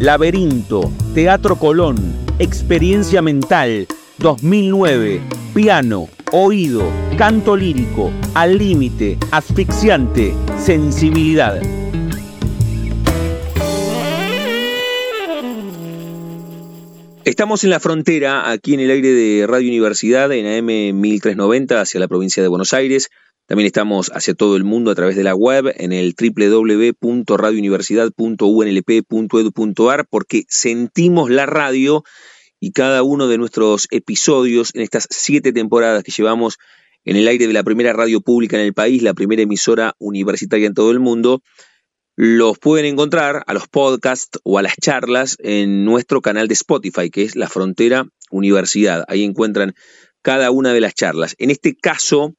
Laberinto, Teatro Colón, Experiencia Mental, 2009, Piano, Oído, Canto Lírico, Al Límite, Asfixiante, Sensibilidad. Estamos en la frontera, aquí en el aire de Radio Universidad, en AM 1390, hacia la provincia de Buenos Aires. También estamos hacia todo el mundo a través de la web en el www.radiouniversidad.unlp.edu.ar porque sentimos la radio y cada uno de nuestros episodios en estas siete temporadas que llevamos en el aire de la primera radio pública en el país, la primera emisora universitaria en todo el mundo, los pueden encontrar a los podcasts o a las charlas en nuestro canal de Spotify, que es La Frontera Universidad. Ahí encuentran cada una de las charlas. En este caso,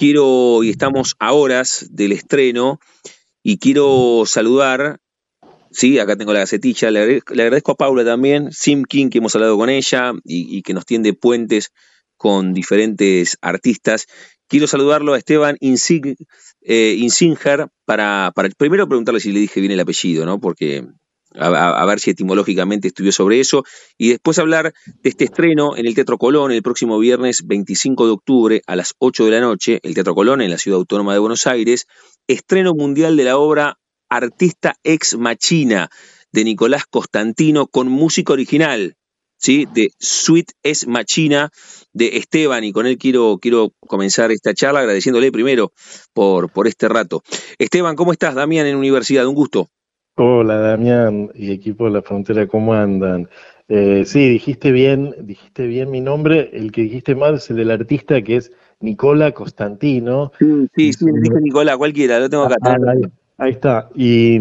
quiero, y estamos a horas del estreno, y quiero saludar, sí, acá tengo la gacetilla, le, agradezco a Paula también, Sim King, que hemos hablado con ella y, que nos tiende puentes con diferentes artistas. Quiero saludarlo a Esteban eh, Insinger para, para primero preguntarle si le dije bien el apellido, ¿no? Porque a, ver si etimológicamente estudió sobre eso, y después hablar de este estreno en el Teatro Colón el próximo viernes 25 de octubre a las 8 de la noche, el Teatro Colón en la Ciudad Autónoma de Buenos Aires, estreno mundial de la obra Artista Ex Machina de Nicolás Constantino con música original, ¿sí? de Sweet Es Machina de Esteban, y con él quiero, quiero comenzar esta charla agradeciéndole primero por, por este rato. Esteban, ¿cómo estás? Damián en Universidad, un gusto. Hola Damián y equipo de la frontera, ¿cómo andan? Eh, sí, dijiste bien, dijiste bien mi nombre, el que dijiste mal es el del artista que es Nicola Constantino. Sí, sí, me dije Nicola, cualquiera, lo tengo acá. Ah, ahí, está. Y,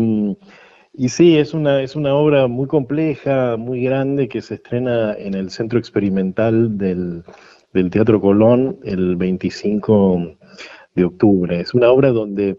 sí, es una, es una obra muy compleja, muy grande, que se estrena en el Centro Experimental del, del Teatro Colón el 25 de octubre. Es una obra donde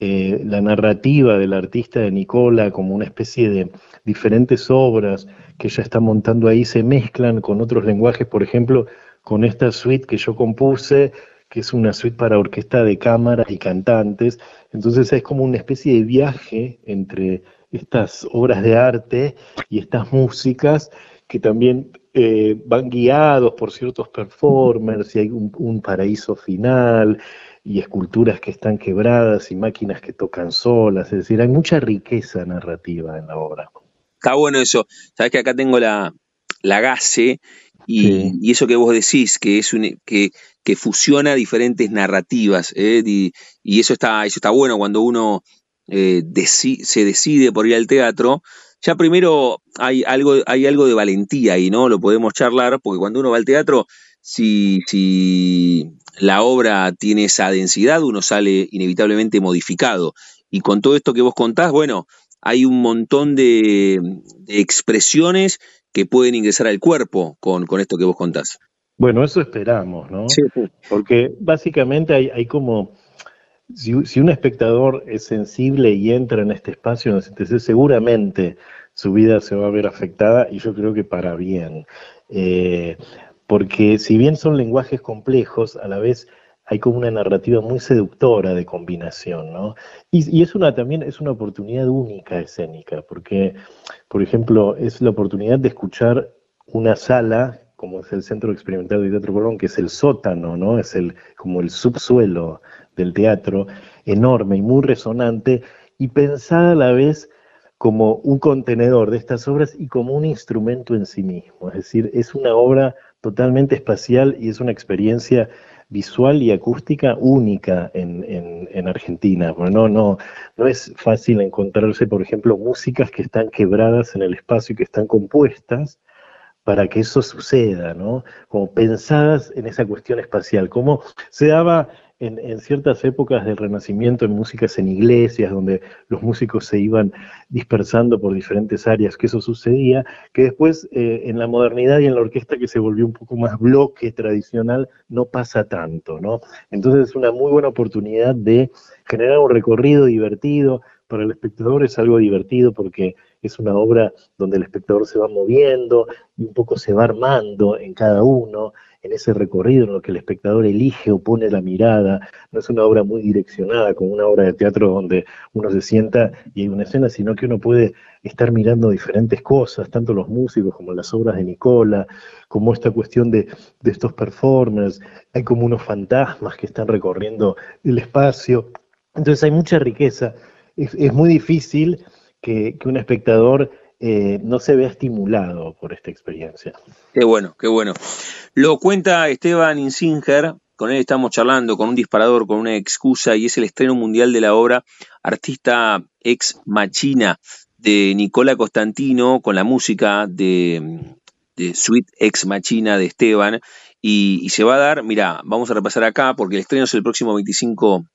eh, la narrativa del artista de Nicola como una especie de diferentes obras que ella está montando ahí se mezclan con otros lenguajes, por ejemplo, con esta suite que yo compuse, que es una suite para orquesta de cámara y cantantes. Entonces es como una especie de viaje entre estas obras de arte y estas músicas que también eh, van guiados por ciertos performers y hay un paraíso final y esculturas que están quebradas y máquinas que tocan solas, es decir, hay mucha riqueza narrativa en la obra. Está bueno eso, sabes que acá tengo la, la GASE y, eso que vos decís, que es un, que, que fusiona diferentes narrativas, ¿eh? y, eso está, eso está bueno cuando uno eh, se decide por ir al teatro. Ya primero hay algo, hay algo de valentía ahí, ¿no? Lo podemos charlar, porque cuando uno va al teatro, si, si la obra tiene esa densidad, uno sale inevitablemente modificado. Y con todo esto que vos contás, bueno, hay un montón de, expresiones que pueden ingresar al cuerpo con, con, esto que vos contás. Bueno, eso esperamos, ¿no? Sí, Porque básicamente hay, hay como, si, un espectador es sensible y entra en este espacio, entonces seguramente su vida se va a ver afectada y yo creo que para bien. Eh, porque si bien son lenguajes complejos, a la vez hay como una narrativa muy seductora de combinación, ¿no? Y, es una también es una oportunidad única escénica, porque, por ejemplo, es la oportunidad de escuchar una sala como es el Centro Experimental de Teatro Colón, que es el sótano, ¿no? Es el como el subsuelo del teatro, enorme y muy resonante, y pensada a la vez como un contenedor de estas obras y como un instrumento en sí mismo. Es decir, es una obra totalmente espacial y es una experiencia visual y acústica única en, en, Argentina. no, no, no es fácil encontrarse, por ejemplo, músicas que están quebradas en el espacio y que están compuestas para que eso suceda, ¿no? Como pensadas en esa cuestión espacial, como se daba en, ciertas épocas del Renacimiento en músicas en iglesias, donde los músicos se iban dispersando por diferentes áreas, que eso sucedía, que después eh, en la modernidad y en la orquesta que se volvió un poco más bloque tradicional, no pasa tanto, ¿no? Entonces es una muy buena oportunidad de generar un recorrido divertido, para el espectador es algo divertido porque es una obra donde el espectador se va moviendo y un poco se va armando en cada uno, en ese recorrido en lo que el espectador elige o pone la mirada. No es una obra muy direccionada como una obra de teatro donde uno se sienta y hay una escena, sino que uno puede estar mirando diferentes cosas, tanto los músicos como las obras de Nicola, como esta cuestión de, estos performers. Hay como unos fantasmas que están recorriendo el espacio. Entonces hay mucha riqueza. Es, muy difícil que, que un espectador eh, no se vea estimulado por esta experiencia. Qué bueno, qué bueno. Lo cuenta Esteban Insinger, con él estamos charlando con un disparador, con una excusa, y es el estreno mundial de la obra Artista Ex Machina de Nicola Costantino, con la música de, de Sweet Ex Machina de Esteban, y, y, se va a dar, mira, vamos a repasar acá, porque el estreno es el próximo 25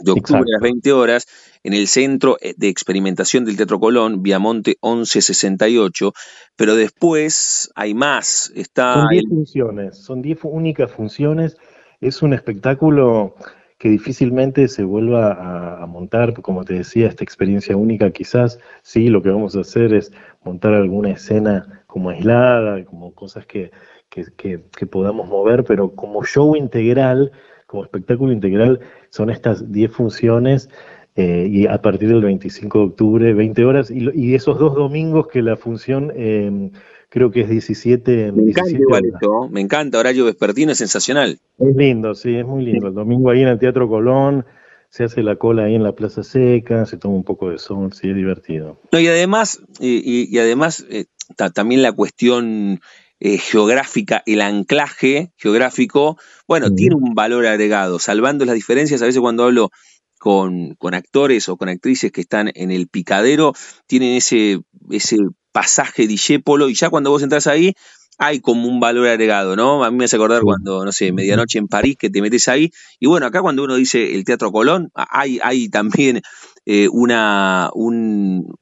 de octubre a las 20 horas en el Centro eh, de Experimentación del Teatro Colón, Viamonte 1168, pero después hay más. Está son 10 funciones, son 10 únicas funciones. Es un espectáculo que difícilmente se vuelva a, montar, como te decía, esta experiencia única quizás, sí, lo que vamos a hacer es montar alguna escena como aislada, como cosas que, que podamos mover, pero como show integral, como espectáculo integral, son estas 10 funciones eh, y a partir del 25 de octubre, 20 horas, y, y esos dos domingos que la función em, creo que es 17. Me encanta igual esto, me encanta, horario vespertino, es sensacional. Es lindo, sí, es muy lindo. El domingo ahí en el Teatro Colón, se hace la cola ahí en la Plaza Seca, se toma un poco de sol, sí, es divertido. No, y además, y, además eh, también la cuestión eh, geográfica, el anclaje geográfico, bueno, tiene un valor agregado, salvando las diferencias, a veces cuando hablo con, con, actores o con actrices que están en el picadero, tienen ese, ese pasaje Dijépolo, y ya cuando vos entras ahí, hay como un valor agregado, ¿no? A mí me hace acordar cuando, no sé, medianoche en París, que te metes ahí. Y bueno, acá cuando uno dice el Teatro Colón, hay, hay también eh, una, un,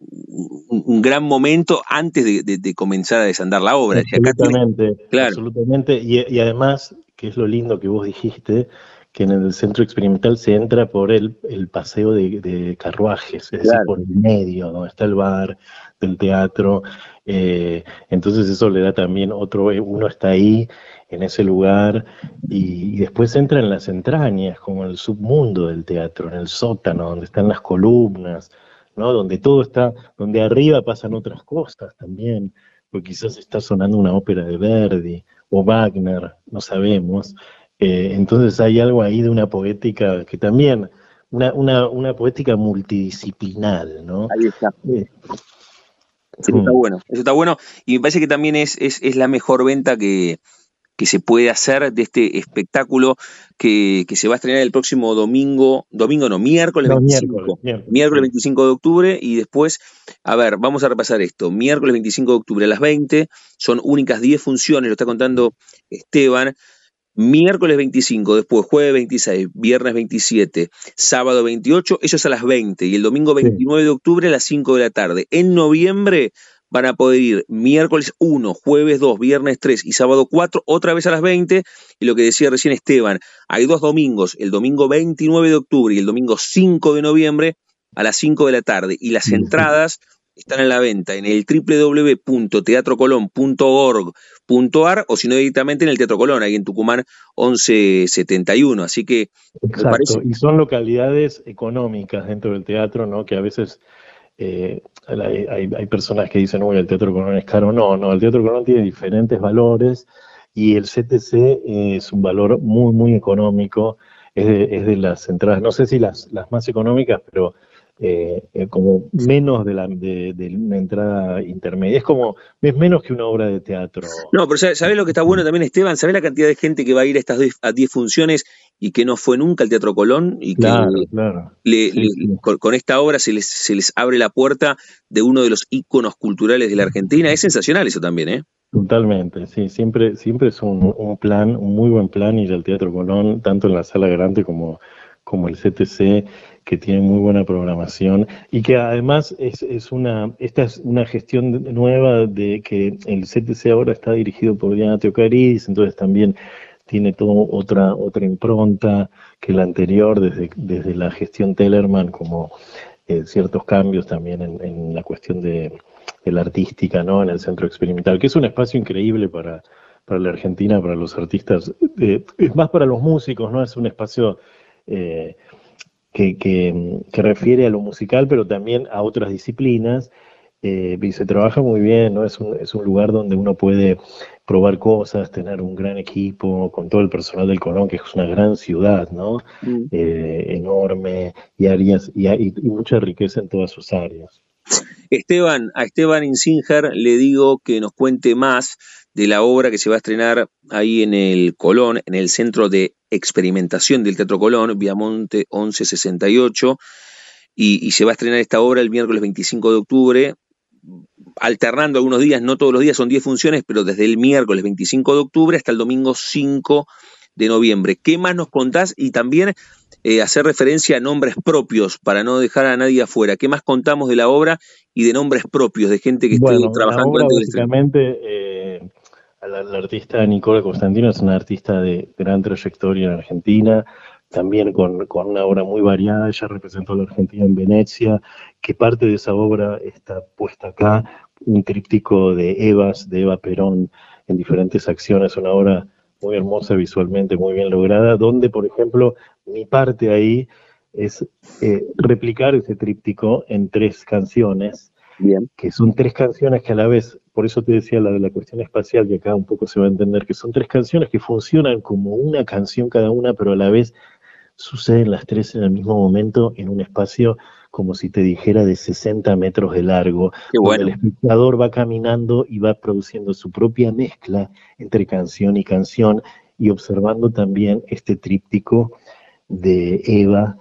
un, gran momento antes de, comenzar a desandar la obra. Absolutamente, claro. absolutamente. Y, y, además, que es lo lindo que vos dijiste, que en el centro experimental se entra por el, el paseo de, carruajes, es decir, por el medio, donde está el bar del teatro. Eh, entonces eso le da también otro, uno está ahí, en ese lugar, y, después entra en las entrañas, como el submundo del teatro, en el sótano, donde están las columnas, ¿no? donde todo está, donde arriba pasan otras cosas también, porque quizás está sonando una ópera de Verdi o Wagner, no sabemos. Eh, entonces hay algo ahí de una poética que también, una, una, una poética multidisciplinal, ¿no? Ahí está. Eh, eso está mm. bueno, eso está bueno. Y me parece que también es, es, es la mejor venta que, que se puede hacer de este espectáculo que, que, se va a estrenar el próximo domingo, domingo no, miércoles 25, miércoles, 25 de octubre y después, a ver, vamos a repasar esto, miércoles 25 de octubre a las 20, son únicas 10 funciones, lo está contando Esteban, miércoles 25, después jueves 26, viernes 27, sábado 28, eso es a las 20 y el domingo 29 de octubre a las 5 de la tarde. En noviembre van a poder ir miércoles 1, jueves 2, viernes 3 y sábado 4, otra vez a las 20. Y lo que decía recién Esteban, hay dos domingos, el domingo 29 de octubre y el domingo 5 de noviembre a las 5 de la tarde. Y las entradas están en la venta en el www.teatrocolón.org.ar o si no directamente en el Teatro Colón, ahí en Tucumán 1171. Así que Exacto. y son localidades económicas dentro del teatro, ¿no? Que a veces eh, hay, hay, personas que dicen, uy, el Teatro Colón es caro. No, no, el Teatro Colón tiene diferentes valores y el CTC es un valor muy, muy económico. Es de, es de las entradas, no sé si las, las más económicas, pero eh, eh, como menos de, la, de, una entrada intermedia. Es como, es menos que una obra de teatro. No, pero ¿sabés lo que está bueno también, Esteban? ¿Sabés la cantidad de gente que va a ir a estas 10 funciones y que no fue nunca al Teatro Colón? Y que Con, esta obra se les, se les abre la puerta de uno de los íconos culturales de la Argentina. Es sensacional eso también, ¿eh? Totalmente, sí, siempre, siempre es un, un, plan, un muy buen plan ir al Teatro Colón, tanto en la sala grande como, como el CTC que tiene muy buena programación y que además es, es una, esta es una gestión nueva de que el CTC ahora está dirigido por Diana Teocaris, entonces también tiene toda otra, otra impronta que la anterior, desde, desde la gestión Tellerman, como eh, ciertos cambios también en, la cuestión de, la artística, ¿no? En el centro experimental, que es un espacio increíble para, para la Argentina, para los artistas, eh, es más para los músicos, ¿no? Es un espacio eh, que, refiere a lo musical, pero también a otras disciplinas. Eh, y se trabaja muy bien, ¿no? Es un, es un lugar donde uno puede probar cosas, tener un gran equipo, con todo el personal del Colón, que es una gran ciudad, ¿no? Mm. Eh, enorme, y áreas, y, y, mucha riqueza en todas sus áreas. Esteban, a Esteban Insinger le digo que nos cuente más de la obra que se va a estrenar ahí en el Colón, en el Centro de Experimentación del Teatro Colón, Viamonte 1168, y, y se va a estrenar esta obra el miércoles 25 de octubre, alternando algunos días, no todos los días, son 10 funciones, pero desde el miércoles 25 de octubre hasta el domingo 5 de noviembre. ¿Qué más nos contás? Y también eh, hacer referencia a nombres propios para no dejar a nadie afuera. ¿Qué más contamos de la obra y de nombres propios de gente que esté trabajando? La básicamente, eh, la, artista Nicola Constantino es una artista de gran trayectoria en Argentina, también con, una obra muy variada. Ella representó a la Argentina en Venecia, que parte de esa obra está puesta acá, un tríptico de Evas, de Eva Perón, en diferentes acciones, una obra muy hermosa visualmente, muy bien lograda, donde, por ejemplo, mi parte ahí es eh, replicar ese tríptico en tres canciones, Bien. que son tres canciones que a la vez por eso te decía la de la cuestión espacial, que acá un poco se va a entender, que son tres canciones que funcionan como una canción cada una, pero a la vez suceden las tres en el mismo momento en un espacio como si te dijera de 60 metros de largo. El espectador va caminando y va produciendo su propia mezcla entre canción y canción y observando también este tríptico de Eva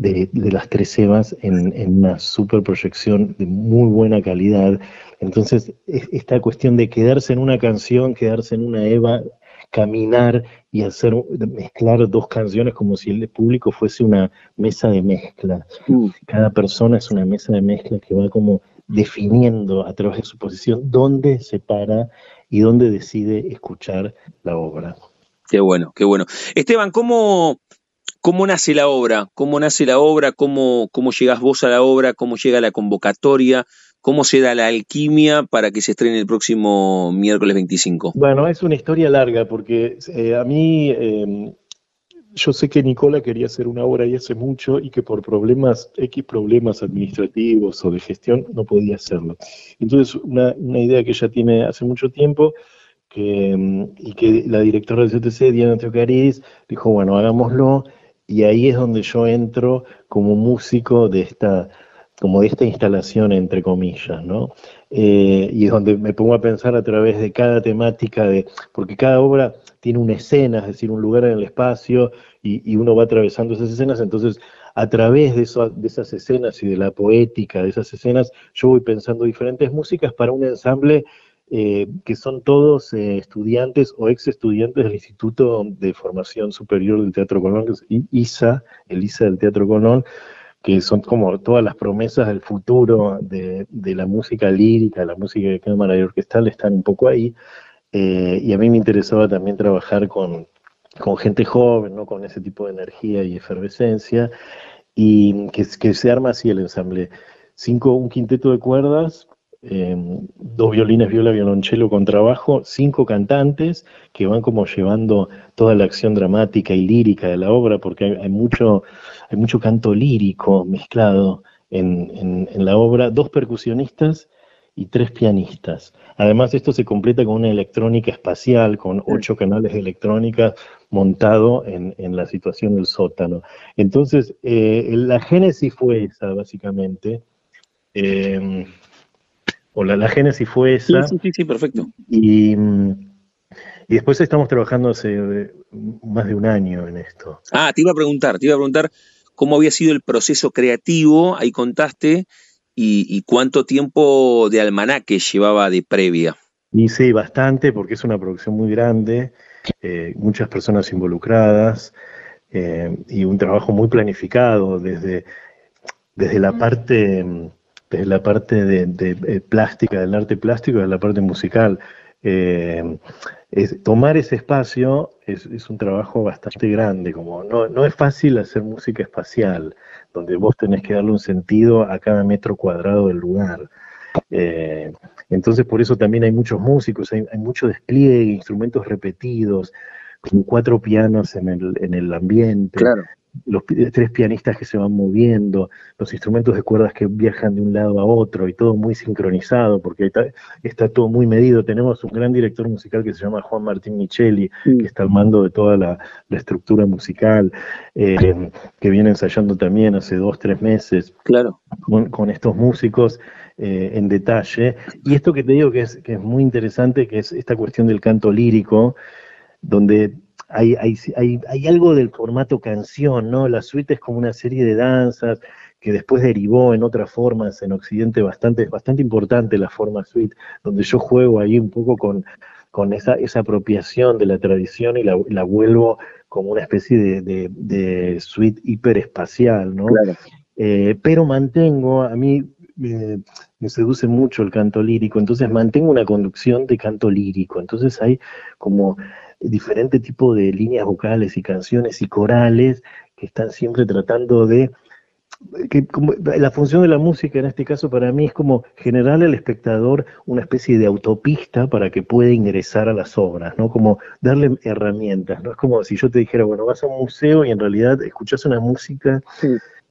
de, las tres Evas en, una super proyección de muy buena calidad. Entonces, esta cuestión de quedarse en una canción, quedarse en una Eva, caminar y hacer mezclar dos canciones como si el público fuese una mesa de mezcla. Mm. Cada persona es una mesa de mezcla que va como definiendo a través de su posición dónde se para y dónde decide escuchar la obra. Qué bueno, qué bueno. Esteban, ¿cómo, ¿Cómo nace la obra? ¿Cómo nace la obra? ¿Cómo, ¿Cómo llegas vos a la obra? ¿Cómo llega la convocatoria? ¿Cómo se da la alquimia para que se estrene el próximo miércoles 25? Bueno, es una historia larga porque eh, a mí, em, yo sé que Nicola quería hacer una obra y hace mucho y que por problemas, X problemas administrativos o de gestión, no podía hacerlo. Entonces, una, una idea que ella tiene hace mucho tiempo que, em, y que la directora del CTC, Diana Teocaris, dijo, bueno, hagámoslo y ahí es donde yo entro como músico de esta, como de esta instalación, entre comillas, ¿no? Eh, y es donde me pongo a pensar a través de cada temática, de, porque cada obra tiene una escena, es decir, un lugar en el espacio, y, uno va atravesando esas escenas, entonces a través de, eso, de esas escenas y de la poética de esas escenas, yo voy pensando diferentes músicas para un ensamble eh, que son todos eh, estudiantes o ex estudiantes del Instituto de Formación Superior del Teatro Colón, que es ISA, el ISA del Teatro Colón, que son como todas las promesas del futuro de, la música lírica, la música de cámara y orquestal, están un poco ahí. Eh, y a mí me interesaba también trabajar con, gente joven, ¿no? con ese tipo de energía y efervescencia, y que, que se arma así el ensamble. Cinco, un quinteto de cuerdas, Em, dos violines, viola, violonchelo con trabajo, cinco cantantes que van como llevando toda la acción dramática y lírica de la obra, porque hay, mucho, hay mucho canto lírico mezclado en, en, la obra, dos percusionistas y tres pianistas. Además, esto se completa con una electrónica espacial, con ocho canales de electrónica, montado en, la situación del sótano. Entonces, eh, la génesis fue esa, básicamente. Eh, o la, génesis fue esa. Sí, sí, sí, perfecto. Y, y después estamos trabajando hace eh, más de un año en esto. Ah, te iba a preguntar, te iba a preguntar cómo había sido el proceso creativo, ahí contaste, y, cuánto tiempo de almanaque llevaba de previa. Y sí, bastante, porque es una producción muy grande, eh, muchas personas involucradas eh, y un trabajo muy planificado desde, desde la parte, desde la parte de, plástica, del arte plástico, de la parte musical. Eh, tomar ese espacio es, un trabajo bastante grande, como no, no es fácil hacer música espacial, donde vos tenés que darle un sentido a cada metro cuadrado del lugar. Eh, entonces por eso también hay muchos músicos, hay, hay mucho despliegue, instrumentos repetidos, con cuatro pianos en el, en el ambiente. Claro los tres pianistas que se van moviendo, los instrumentos de cuerdas que viajan de un lado a otro y todo muy sincronizado porque está, todo muy medido. Tenemos un gran director musical que se llama Juan Martín Micheli, que está al mando de toda la, estructura musical, eh, que viene ensayando también hace dos, tres meses claro. con, estos músicos. Eh, en detalle. Y esto que te digo que es, que es muy interesante, que es esta cuestión del canto lírico, donde hay, hay, hay, hay, algo del formato canción, ¿no? La suite es como una serie de danzas que después derivó en otras formas en Occidente bastante, bastante importante la forma suite, donde yo juego ahí un poco con, con esa, esa apropiación de la tradición y la, la vuelvo como una especie de, de, de suite hiperespacial, ¿no? Eh, pero mantengo, a mí me, me, seduce mucho el canto lírico, entonces mantengo una conducción de canto lírico, entonces hay como diferente tipo de líneas vocales y canciones y corales que están siempre tratando de que la función de la música en este caso para mí es como generarle al espectador una especie de autopista para que pueda ingresar a las obras, ¿no? Como darle herramientas, ¿no? Es como si yo te dijera, bueno, vas a un museo y en realidad escuchas una música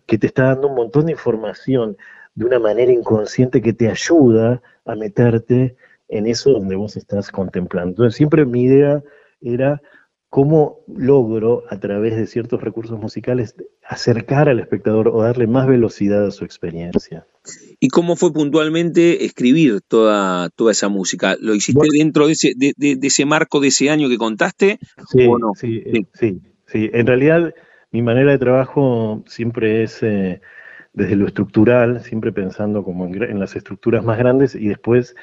que te está dando un montón de información de una manera inconsciente que te ayuda a meterte en eso donde vos estás contemplando. Entonces siempre mi idea era cómo logro, a través de ciertos recursos musicales, acercar al espectador o darle más velocidad a su experiencia. ¿Y cómo fue puntualmente escribir toda, toda esa música? ¿Lo hiciste dentro de ese, de, ese marco de ese año que contaste? Sí, sí, sí, sí, En realidad, mi manera de trabajo siempre es eh, desde lo estructural, siempre pensando como en, en las estructuras más grandes y después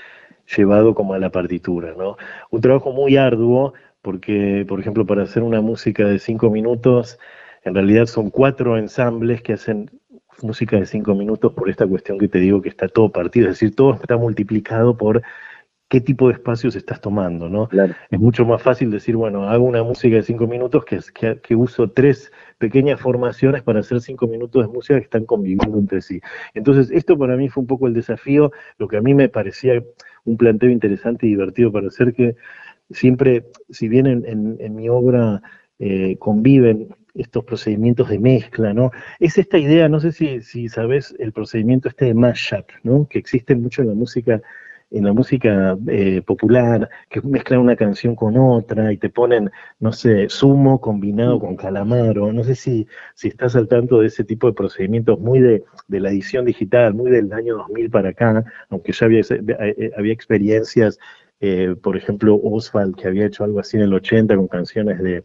llevado como a la partitura, ¿no? Un trabajo muy arduo, porque, por ejemplo, para hacer una música de cinco minutos, en realidad son cuatro ensambles que hacen música de cinco minutos por esta cuestión que te digo que está todo partido, es decir, todo está multiplicado por qué tipo de espacios estás tomando, ¿no? Es mucho más fácil decir, bueno, hago una música de cinco minutos que, que, que, uso tres pequeñas formaciones para hacer cinco minutos de música que están conviviendo entre sí. Entonces, esto para mí fue un poco el desafío, lo que a mí me parecía un planteo interesante y divertido para hacer que siempre, si bien en, mi obra eh, conviven estos procedimientos de mezcla, ¿no? Es esta idea, no sé si, sabes el procedimiento este de mashup, ¿no? Que existe mucho en la música, en la música eh, popular, que mezclan una canción con otra y te ponen, no sé, sumo combinado con calamaro, no sé si, si estás al tanto de ese tipo de procedimientos muy de, de la edición digital, muy del año 2000 para acá, aunque ya había, eh, había experiencias eh, por ejemplo, Oswald, que había hecho algo así en el 80 con canciones de,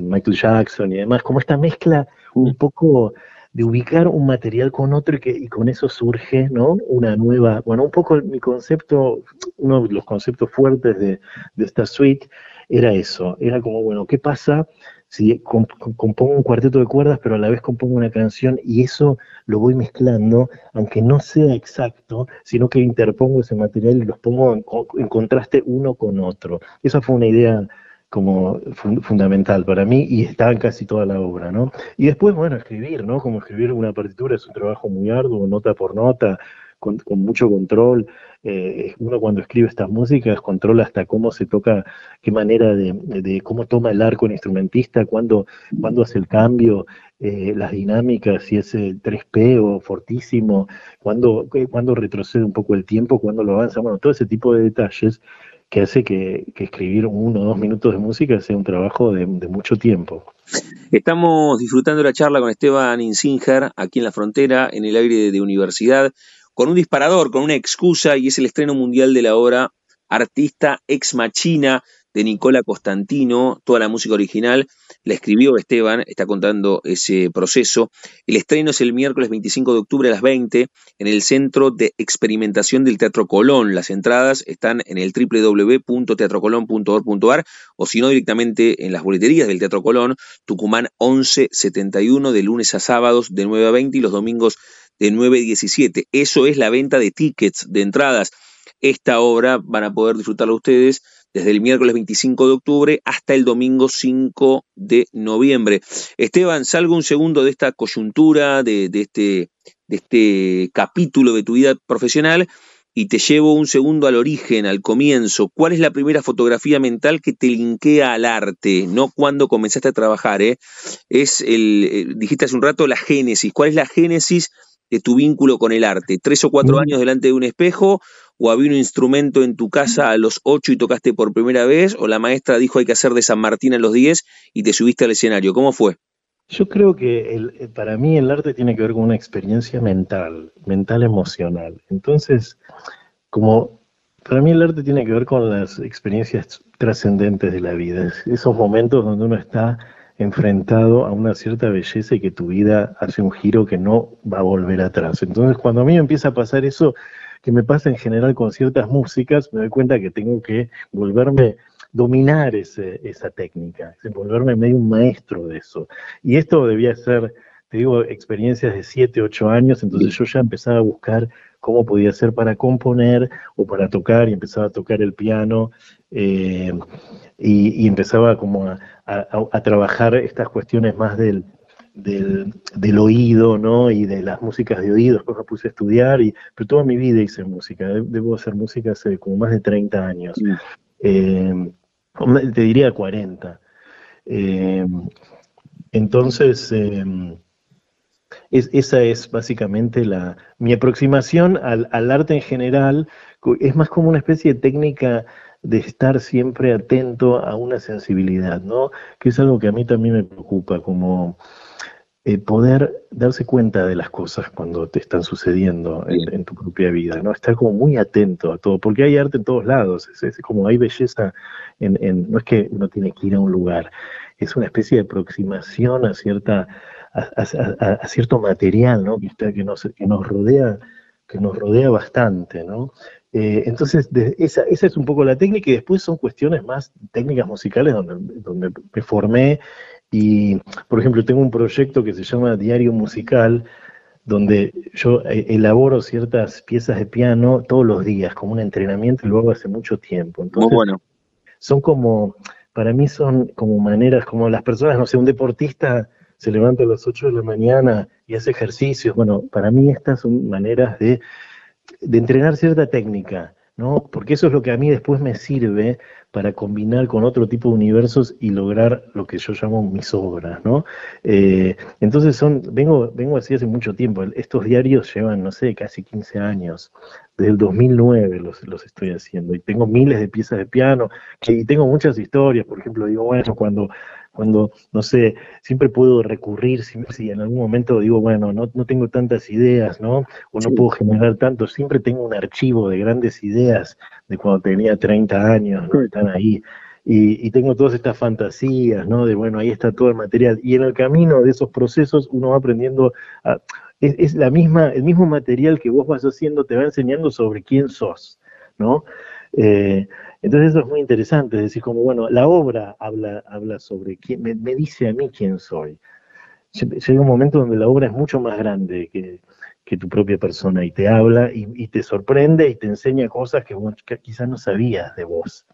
Michael Jackson y demás, como esta mezcla un poco de ubicar un material con otro y, que, y con eso surge ¿no? una nueva, bueno, un poco mi concepto, uno de los conceptos fuertes de, de esta suite era eso, era como, bueno, ¿qué pasa si compongo un cuarteto de cuerdas, pero a la vez compongo una canción y eso lo voy mezclando, aunque no sea exacto, sino que interpongo ese material y los pongo en, contraste uno con otro. Esa fue una idea como fundamental para mí y está en casi toda la obra, ¿no? Y después, bueno, escribir, ¿no? Como escribir una partitura es un trabajo muy arduo, nota por nota, con, mucho control. Eh, uno cuando escribe estas músicas controla hasta cómo se toca, qué manera de, cómo toma el arco el instrumentista, cuándo, cuándo hace el cambio, eh, las dinámicas, si es 3P o fortísimo, cuándo, cuándo retrocede un poco el tiempo, cuándo lo avanza, bueno, todo ese tipo de detalles que hace que, escribir uno o dos minutos de música sea un trabajo de, mucho tiempo. Estamos disfrutando la charla con Esteban Insinger aquí en la frontera, en el aire de universidad, con un disparador, con una excusa, y es el estreno mundial de la obra Artista Ex Machina de Nicola Costantino, toda la música original la escribió Esteban, está contando ese proceso. El estreno es el miércoles 25 de octubre a las 20 en el Centro de Experimentación del Teatro Colón. Las entradas están en el www.teatrocolón.org.ar o si no directamente en las boleterías del Teatro Colón, Tucumán 1171 de lunes a sábados de 9 a 20 y los domingos de 9 a 17. Eso es la venta de tickets, de entradas. Esta obra van a poder disfrutarla ustedes desde el miércoles 25 de octubre hasta el domingo 5 de noviembre. Esteban, salgo un segundo de esta coyuntura, de, este, de este capítulo de tu vida profesional y te llevo un segundo al origen, al comienzo. ¿Cuál es la primera fotografía mental que te linkea al arte? No cuando comenzaste a trabajar, ¿eh? Es el, dijiste hace un rato, la génesis. ¿Cuál es la génesis de tu vínculo con el arte? ¿Tres o cuatro años delante de un espejo o había un instrumento en tu casa a los ocho y tocaste por primera vez, o la maestra dijo hay que hacer de San Martín a los diez y te subiste al escenario. ¿Cómo fue? Yo creo que el, para mí el arte tiene que ver con una experiencia mental, mental emocional. Entonces, como para mí el arte tiene que ver con las experiencias trascendentes de la vida, esos momentos donde uno está enfrentado a una cierta belleza y que tu vida hace un giro que no va a volver atrás. Entonces, cuando a mí me empieza a pasar eso, que me pasa en general con ciertas músicas, me doy cuenta que tengo que volverme, dominar ese, esa técnica, volverme medio un maestro de eso. Y esto debía ser, te digo, experiencias de 7, 8 años, entonces yo ya empezaba a buscar cómo podía ser para componer o para tocar, y empezaba a tocar el piano, eh, y, empezaba como a trabajar estas cuestiones más del, del, del, oído, ¿no? Y de las músicas de oído, después me puse a estudiar, y, pero toda mi vida hice música, debo hacer música hace como más de 30 años, eh, te diría 40. Eh, entonces, eh, esa es básicamente la, mi aproximación al, al arte en general, es más como una especie de técnica de estar siempre atento a una sensibilidad, ¿no? Que es algo que a mí también me preocupa, como eh, poder darse cuenta de las cosas cuando te están sucediendo en, tu propia vida, ¿no? Estar como muy atento a todo, porque hay arte en todos lados, es, como hay belleza en, no es que uno tiene que ir a un lugar, es una especie de aproximación a cierta, a, cierto material, ¿no? Que, está, que, nos, que nos rodea, que nos rodea bastante, ¿no? Eh, entonces, esa, esa, es un poco la técnica y después son cuestiones más técnicas musicales donde, donde me formé y, por ejemplo, tengo un proyecto que se llama Diario Musical, donde yo eh, elaboro ciertas piezas de piano todos los días, como un entrenamiento, y lo hago hace mucho tiempo. Entonces, bueno. Son como, para mí son como maneras, como las personas, no sé, un deportista se levanta a las 8 de la mañana y hace ejercicios. Bueno, para mí estas son maneras de, de entrenar cierta técnica, ¿no? Porque eso es lo que a mí después me sirve para combinar con otro tipo de universos y lograr lo que yo llamo mis obras, ¿no? Eh, entonces son, vengo, vengo así hace mucho tiempo, estos diarios llevan, no sé, casi 15 años, desde el 2009 los, los estoy haciendo, y tengo miles de piezas de piano, y tengo muchas historias, por ejemplo, digo, bueno, cuando cuando, no sé, siempre puedo recurrir, si, en algún momento digo, bueno, no, no tengo tantas ideas, ¿no? O no puedo generar tanto, siempre tengo un archivo de grandes ideas de cuando tenía 30 años, ¿no? Están ahí. Y, tengo todas estas fantasías, ¿no? De, bueno, ahí está todo el material. Y en el camino de esos procesos uno va aprendiendo a, es, es, la misma, el mismo material que vos vas haciendo te va enseñando sobre quién sos, ¿no? Eh, entonces eso es muy interesante, es decir, como bueno, la obra habla, habla sobre quién, me, dice a mí quién soy. Llega un momento donde la obra es mucho más grande que, tu propia persona y te habla y, te sorprende y te enseña cosas que, quizás no sabías de vos.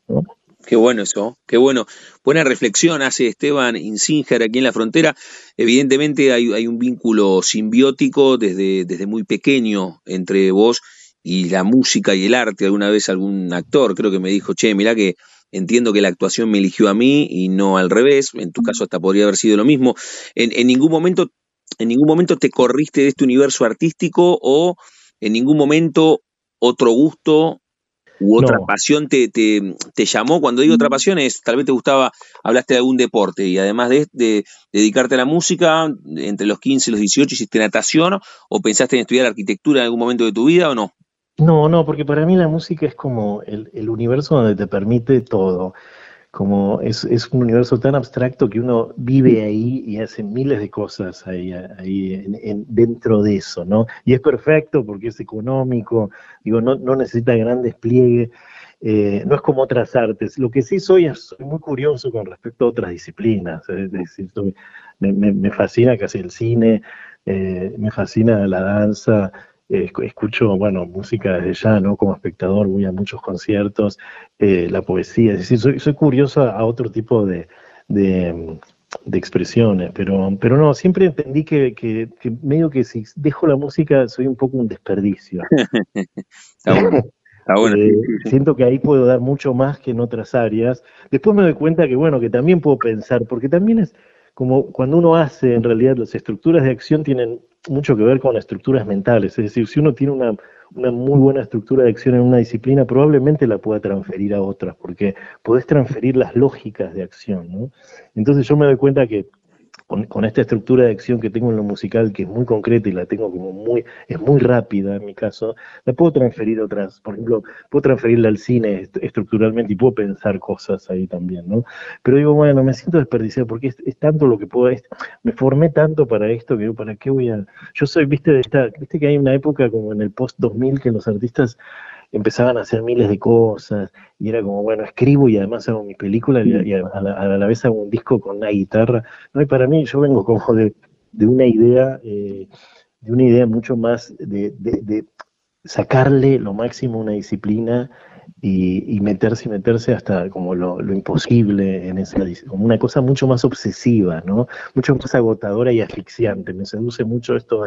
Qué bueno eso, qué bueno. Buena reflexión hace Esteban Insinger aquí en la frontera. Evidentemente hay, hay un vínculo simbiótico desde, desde muy pequeño entre vos la música y el arte. Alguna vez algún actor creo que me dijo, che, mirá que entiendo que la actuación me eligió a mí y no al revés. En tu caso hasta podría haber sido lo mismo. En, ningún momento, en ningún momento te corriste de este universo artístico o en ningún momento otro gusto ¿U otra pasión te, te, llamó? Cuando digo otra pasión es, tal vez te gustaba, hablaste de algún deporte y además de, dedicarte a la música, entre los 15 y los 18 hiciste natación o pensaste en estudiar arquitectura en algún momento de tu vida o no? No, no, porque para mí la música es como el, el universo donde te permite todo como es, es, un universo tan abstracto que uno vive ahí y hace miles de cosas ahí, ahí en, dentro de eso, ¿no? Y es perfecto porque es económico, digo, no, no necesita gran despliegue, eh, no es como otras artes. Lo que sí soy es muy curioso con respecto a otras disciplinas, es decir, me, me, fascina casi el cine, eh, me fascina la danza, eh, escucho, bueno, música desde ya, ¿no? Como espectador voy a muchos conciertos, eh, la poesía, es decir, soy, soy curioso a otro tipo de, de, expresiones, pero, pero no, siempre entendí que, que, medio que si dejo la música soy un poco un desperdicio. Está bueno. Eh, siento que ahí puedo dar mucho más que en otras áreas. Después me doy cuenta que, bueno, que también puedo pensar, porque también es como cuando uno hace, en realidad las estructuras de acción tienen mucho que ver con estructuras mentales, es decir, si uno tiene una, una muy buena estructura de acción en una disciplina, probablemente la pueda transferir a otras, porque podés transferir las lógicas de acción, ¿no? Entonces yo me doy cuenta que con, esta estructura de acción que tengo en lo musical, que es muy concreta y la tengo como muy, es muy rápida en mi caso, la puedo transferir otras, por ejemplo, puedo transferirla al cine estructuralmente y puedo pensar cosas ahí también, ¿no? Pero digo, bueno, me siento desperdiciado porque es, tanto lo que puedo, me formé tanto para esto que ¿para qué voy a...? Yo soy, viste, de esta, viste que hay una época como en el post-2000 que los artistas empezaban a hacer miles de cosas y era como, bueno, escribo y además hago mi película y, a, la, vez hago un disco con una guitarra. No, y para mí yo vengo como de, una idea, eh, de una idea mucho más de, de, sacarle lo máximo a una disciplina y, meterse y meterse hasta como lo, imposible en esa como una cosa mucho más obsesiva, ¿no? Mucho más agotadora y asfixiante. Me seduce mucho esto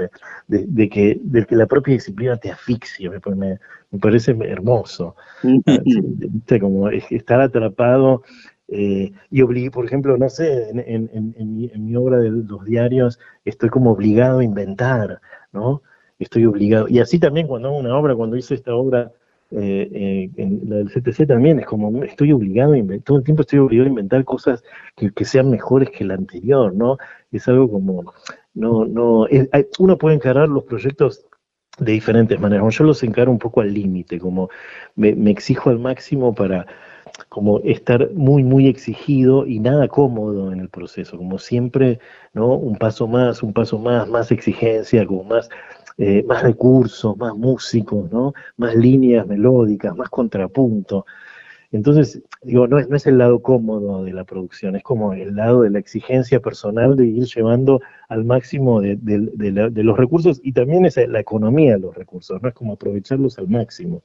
de, que, de que la propia disciplina te asfixia, me, me, parece hermoso. Ah, como estar atrapado eh, y obligué, por ejemplo, no sé, en, en, en, mi, obra de los diarios estoy como obligado a inventar, ¿no? Estoy obligado. Y así también cuando hago una obra, cuando hice esta obra eh, en la del CTC también es como estoy obligado a inventar, todo el tiempo estoy obligado a inventar cosas que, sean mejores que la anterior, ¿no? Es algo como, no, no, uno puede encarar los proyectos de diferentes maneras, yo los encaro un poco al límite, como me, exijo al máximo para como estar muy, muy exigido y nada cómodo en el proceso, como siempre, ¿no? Un paso más, un paso más, más exigencia, como más eh, más recursos, más músicos, ¿no? más líneas melódicas, más contrapunto. Entonces, digo, no es, no es el lado cómodo de la producción, es como el lado de la exigencia personal de ir llevando al máximo de, de los recursos y también es la economía de los recursos, ¿no? Es como aprovecharlos al máximo.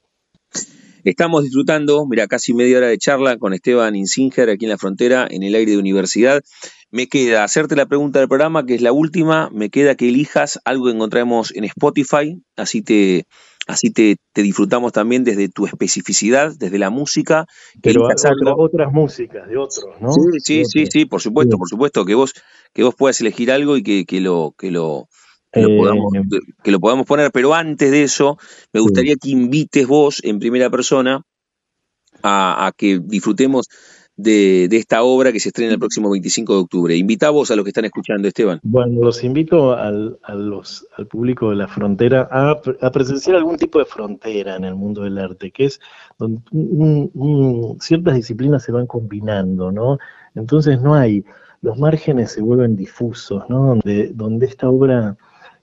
Estamos disfrutando, mira, casi media hora de charla con Esteban Insinger aquí en la frontera, en el aire de universidad. Me queda hacerte la pregunta del programa, que es la última. Me queda que elijas algo que encontremos en Spotify, así te, así te, disfrutamos también desde tu especificidad, desde la música. Pero otras músicas de otros, ¿no? Sí, sí, sí, sí, por supuesto, por supuesto, que vos, que vos puedas elegir algo y que, que lo, que lo, que lo, podamos, eh, que lo podamos poner, pero antes de eso, me gustaría que invites vos en primera persona a, a que disfrutemos de, esta obra que se estrena el próximo 25 de octubre. Invita vos a los que están escuchando, Esteban. Bueno, los invito al, los, al público de la frontera a, presenciar algún tipo de frontera en el mundo del arte, que es donde ciertas disciplinas se van combinando, ¿no? Entonces no hay, los márgenes se vuelven difusos, ¿no? Donde, donde esta obra,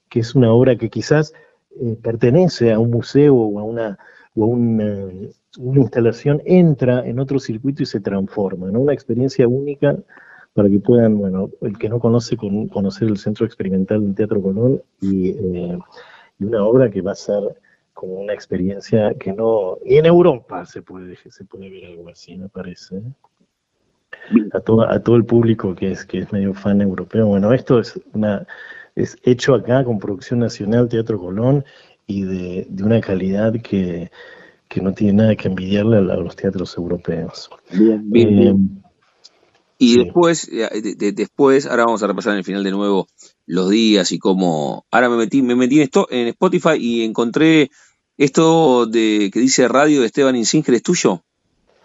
que es una obra que quizás eh, pertenece a un museo o a una o una, una instalación entra en otro circuito y se transforma, ¿no? Una experiencia única para que puedan, bueno, el que no conoce, conocer el Centro Experimental del Teatro Colón eh, y, una obra que va a ser como una experiencia que no... Y en Europa se puede, se puede ver algo así, me parece. A todo, a todo el público que es, que es medio fan europeo. Bueno, esto es una es hecho acá con Producción Nacional Teatro Colón y de, de una calidad que, que no tiene nada que envidiarle a, los teatros europeos. Bien, bien, eh, Y después, eh, después, ahora vamos a repasar en el final de nuevo los días y cómo. Ahora me metí, me metí en, esto, en Spotify y encontré ¿Esto de que dice radio de Esteban Insinger es tuyo?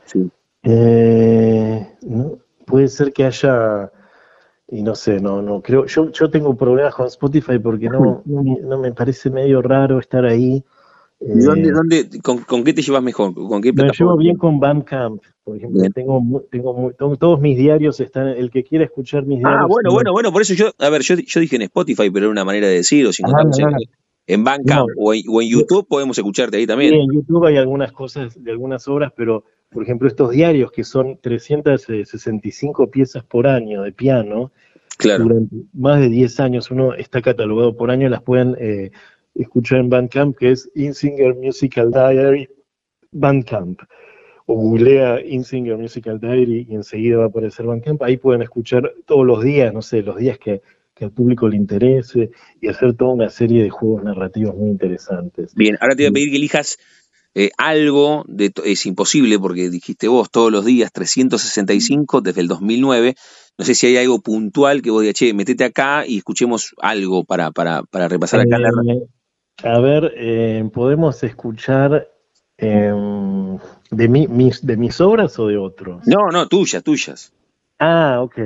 Sí. Eh, puede ser que haya, y no sé, no, no, creo, yo, yo tengo problemas con Spotify porque no, no, me parece medio raro estar ahí. Dónde, eh, dónde, con, qué te llevas mejor? ¿Con qué me llevo bien con Bandcamp, por ejemplo. Tengo, tengo, todos mis diarios están, el que quiera escuchar mis ah, diarios. Ah, bueno, bueno, bueno, por eso yo, a ver, yo, yo dije en Spotify, pero era una manera de decir, o si no, en Bandcamp o, en, YouTube podemos escucharte ahí también. Sí, en YouTube hay algunas cosas de algunas obras, pero por ejemplo estos diarios que son 365 piezas por año de piano, claro. durante más de 10 años uno está catalogado por año, las pueden eh, escuchar en Bandcamp, que es Insinger Musical Diary Bandcamp. O googlea Insinger Musical Diary y enseguida va a aparecer Bandcamp. Ahí pueden escuchar todos los días, no sé, los días que que al público le interese y hacer toda una serie de juegos narrativos muy interesantes. Bien, ahora te voy a pedir que elijas eh, algo, de es imposible porque dijiste vos todos los días 365 desde el 2009. No sé si hay algo puntual que vos digas, che, metete acá y escuchemos algo para, para, para repasar acá. Eh, a ver, eh, podemos escuchar em, de, mis, de mis obras o de otros. No, no, tuyas, tuyas. Ah, ok.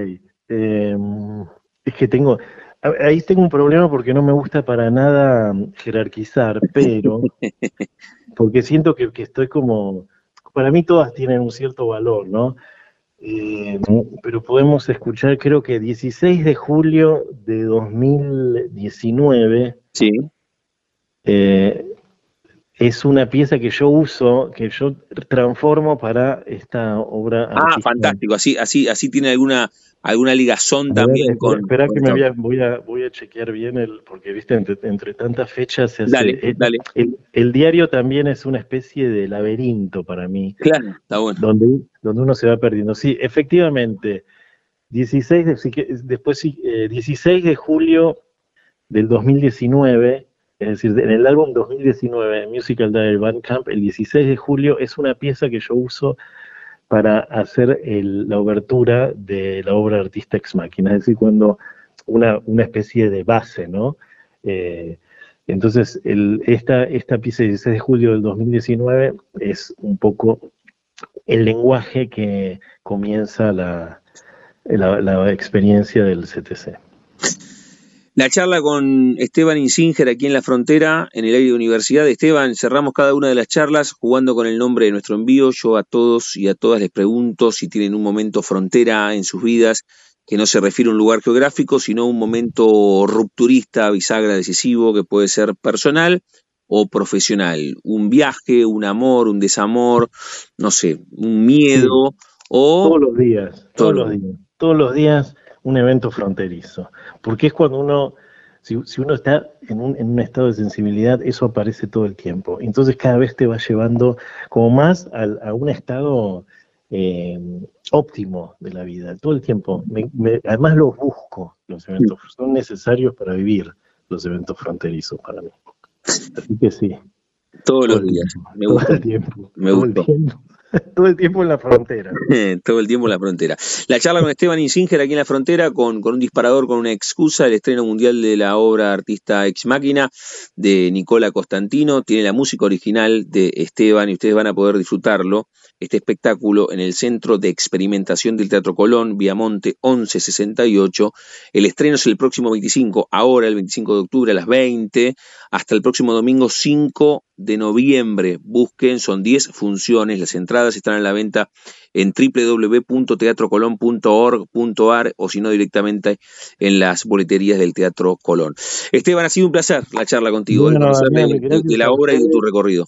Em, es que tengo, ahí tengo un problema porque no me gusta para nada jerarquizar, pero porque siento que, estoy como, para mí todas tienen un cierto valor, ¿no? Eh, pero podemos escuchar, creo que 16 de julio de 2019. Sí. Eh, es una pieza que yo uso, que yo transformo para esta obra. Ah, fantástico. Así, así, así tiene alguna alguna ligazón también con. Espera que me voy a, voy, a, chequear bien, el porque viste, entre, tantas fechas se Dale, el, dale. El, diario también es una especie de laberinto para mí. Claro, está bueno. Donde, donde uno se va perdiendo. Sí, efectivamente. 16 de, después, 16 eh, de julio del 2019, es decir, en el álbum 2019, Musical Diary Bandcamp, el 16 de julio es una pieza que yo uso para hacer la obertura de la obra artista ex máquina, es decir, cuando una, especie de base, ¿no? Eh, entonces, esta, esta pieza de 16 de julio del 2019 es un poco el lenguaje que comienza la experiencia del CTC. La charla con Esteban Insinger aquí en la frontera, en el aire de universidad. Esteban, cerramos cada una de las charlas jugando con el nombre de nuestro envío. Yo a todos y a todas les pregunto si tienen un momento frontera en sus vidas que no se refiere a un lugar geográfico, sino un momento rupturista, bisagra, decisivo, que puede ser personal o profesional. Un viaje, un amor, un desamor, no sé, un miedo o... Todos los días, todos los días. Todos los días un evento fronterizo. Porque es cuando uno, si, uno está en un, en un, estado de sensibilidad, eso aparece todo el tiempo. Entonces cada vez te va llevando como más a, un estado eh, óptimo de la vida, todo el tiempo. además los busco, los eventos, son necesarios para vivir los eventos fronterizos para mí. Así que sí. Todos los días. Me todo el tiempo. Me gusta. Todo el tiempo en la frontera. Todo el tiempo en la frontera. La charla con Esteban Insinger aquí en la frontera, con, con, un disparador, con una excusa, el estreno mundial de la obra artista Ex Máquina de Nicola Constantino. Tiene la música original de Esteban y ustedes van a poder disfrutarlo este espectáculo en el Centro de Experimentación del Teatro Colón, Viamonte 1168. El estreno es el próximo 25, ahora el 25 de octubre a las 20, hasta el próximo domingo 5 de noviembre. Busquen, son 10 funciones, las entradas están a la venta en www.teatrocolón.org.ar o si no directamente en las boleterías del Teatro Colón. Esteban, ha sido un placer la charla contigo, de, la obra y de tu recorrido.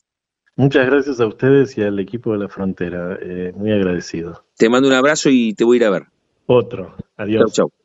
Muchas gracias a ustedes y al equipo de la frontera. Eh, muy agradecido. Te mando un abrazo y te voy a ir a ver. Otro. Adiós. Chau, chau.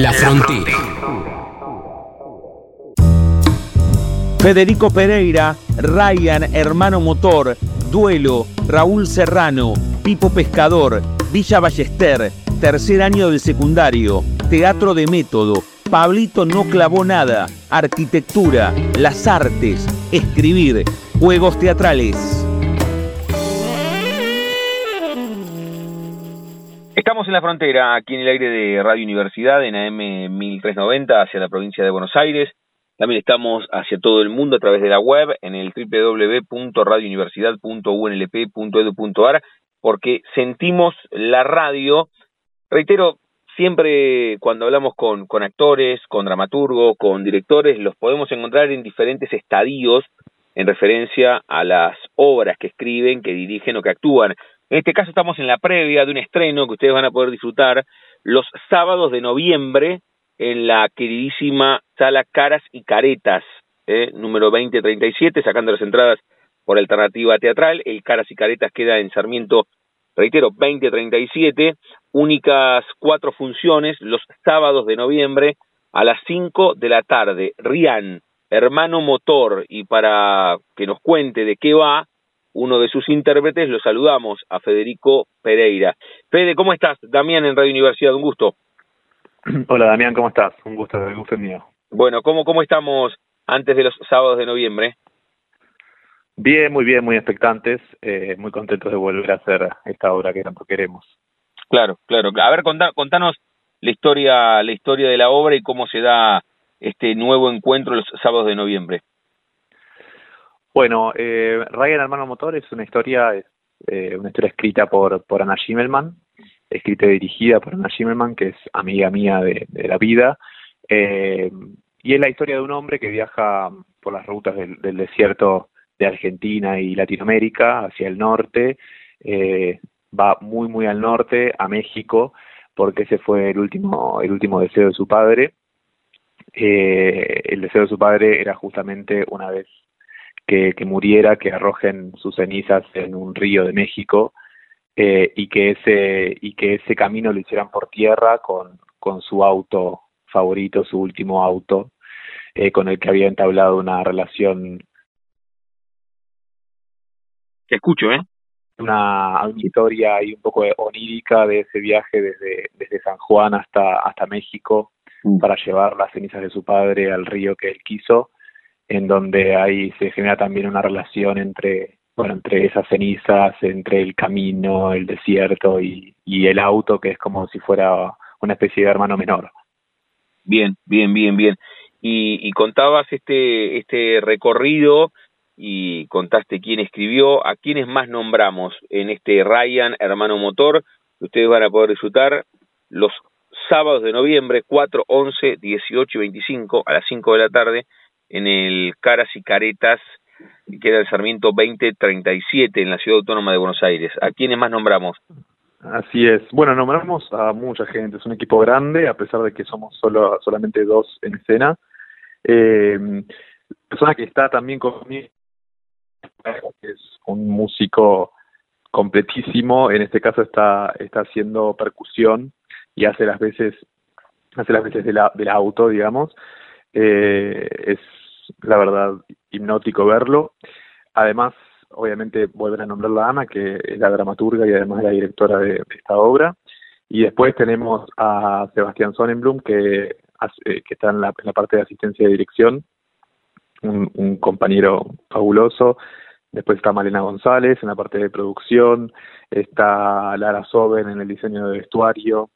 La Frontera. Federico Pereira, Ryan, Hermano Motor, Duelo, Raúl Serrano, Pipo Pescador, Villa Ballester, tercer año del secundario, Teatro de Método, Pablito no clavó nada, arquitectura, las artes, escribir, juegos teatrales. En la frontera, aquí en el aire de Radio Universidad, en AM 1390, hacia la provincia de Buenos Aires. También estamos hacia todo el mundo a través de la web, en el www.radiouniversidad.unlp.edu.ar, porque sentimos la radio. Reitero, siempre cuando hablamos con, con actores, con dramaturgos, con directores, los podemos encontrar en diferentes estadios en referencia a las obras que escriben, que dirigen o que actúan. En este caso estamos en la previa de un estreno que ustedes van a poder disfrutar los sábados de noviembre en la queridísima sala Caras y Caretas, eh, número 2037, sacando las entradas por alternativa teatral. El Caras y Caretas queda en Sarmiento, reitero, 2037. Únicas cuatro funciones los sábados de noviembre a las 5 de la tarde. Rian, hermano motor, y para que nos cuente de qué va, uno de sus intérpretes, lo saludamos a Federico Pereira. Fede, ¿cómo estás? Damián en Radio Universidad, un gusto. Hola Damián, ¿cómo estás? Un gusto, un gusto mío. Bueno, ¿cómo, ¿cómo estamos antes de los sábados de noviembre? Bien, muy bien, muy expectantes, eh, muy contentos de volver a hacer esta obra que tanto queremos. Claro, claro. A ver, contanos la historia, la historia de la obra y cómo se da este nuevo encuentro los sábados de noviembre. Bueno, eh, Ryan Hermano Motor es una historia, eh, una historia escrita por, por Anna Schimmelman, escrita y dirigida por Anna Schimmelman, que es amiga mía de, la vida. Eh, y es la historia de un hombre que viaja por las rutas del, desierto de Argentina y Latinoamérica hacia el norte, eh, va muy muy al norte, a México, porque ese fue el último, el último deseo de su padre. Eh, el deseo de su padre era justamente una vez que, muriera, que arrojen sus cenizas en un río de México eh, y que ese y que ese camino lo hicieran por tierra con, con su auto favorito, su último auto, eh, con el que había entablado una relación. Te escucho, ¿eh? Una historia ahí un poco onírica de ese viaje desde, desde San Juan hasta, hasta México mm. para llevar las cenizas de su padre al río que él quiso en donde ahí se genera también una relación entre bueno entre esas cenizas entre el camino el desierto y, y el auto que es como si fuera una especie de hermano menor. Bien bien bien bien. Y, contabas este este recorrido y contaste quién escribió a quiénes más nombramos en este Ryan hermano motor ustedes van a poder disfrutar los sábados de noviembre 4, 11, 18 y 25 a las 5 de la tarde en el Caras y Caretas, que queda el Sarmiento 2037 en la Ciudad Autónoma de Buenos Aires. ¿A quiénes más nombramos? Así es. Bueno, nombramos a mucha gente. Es un equipo grande, a pesar de que somos solo solamente dos en escena. Eh, persona que está también conmigo es un músico completísimo. En este caso está está haciendo percusión y hace las veces hace las veces de la, del auto, digamos. Eh, es la verdad hipnótico verlo. Además, obviamente, volver a nombrar a Ana, que es la dramaturga y además la directora de, esta obra. Y después tenemos a Sebastián Sonnenblum, que, que está en la, parte de asistencia de dirección, un, compañero fabuloso. Después está Malena González en la parte de producción, está Lara Soben en el diseño de vestuario,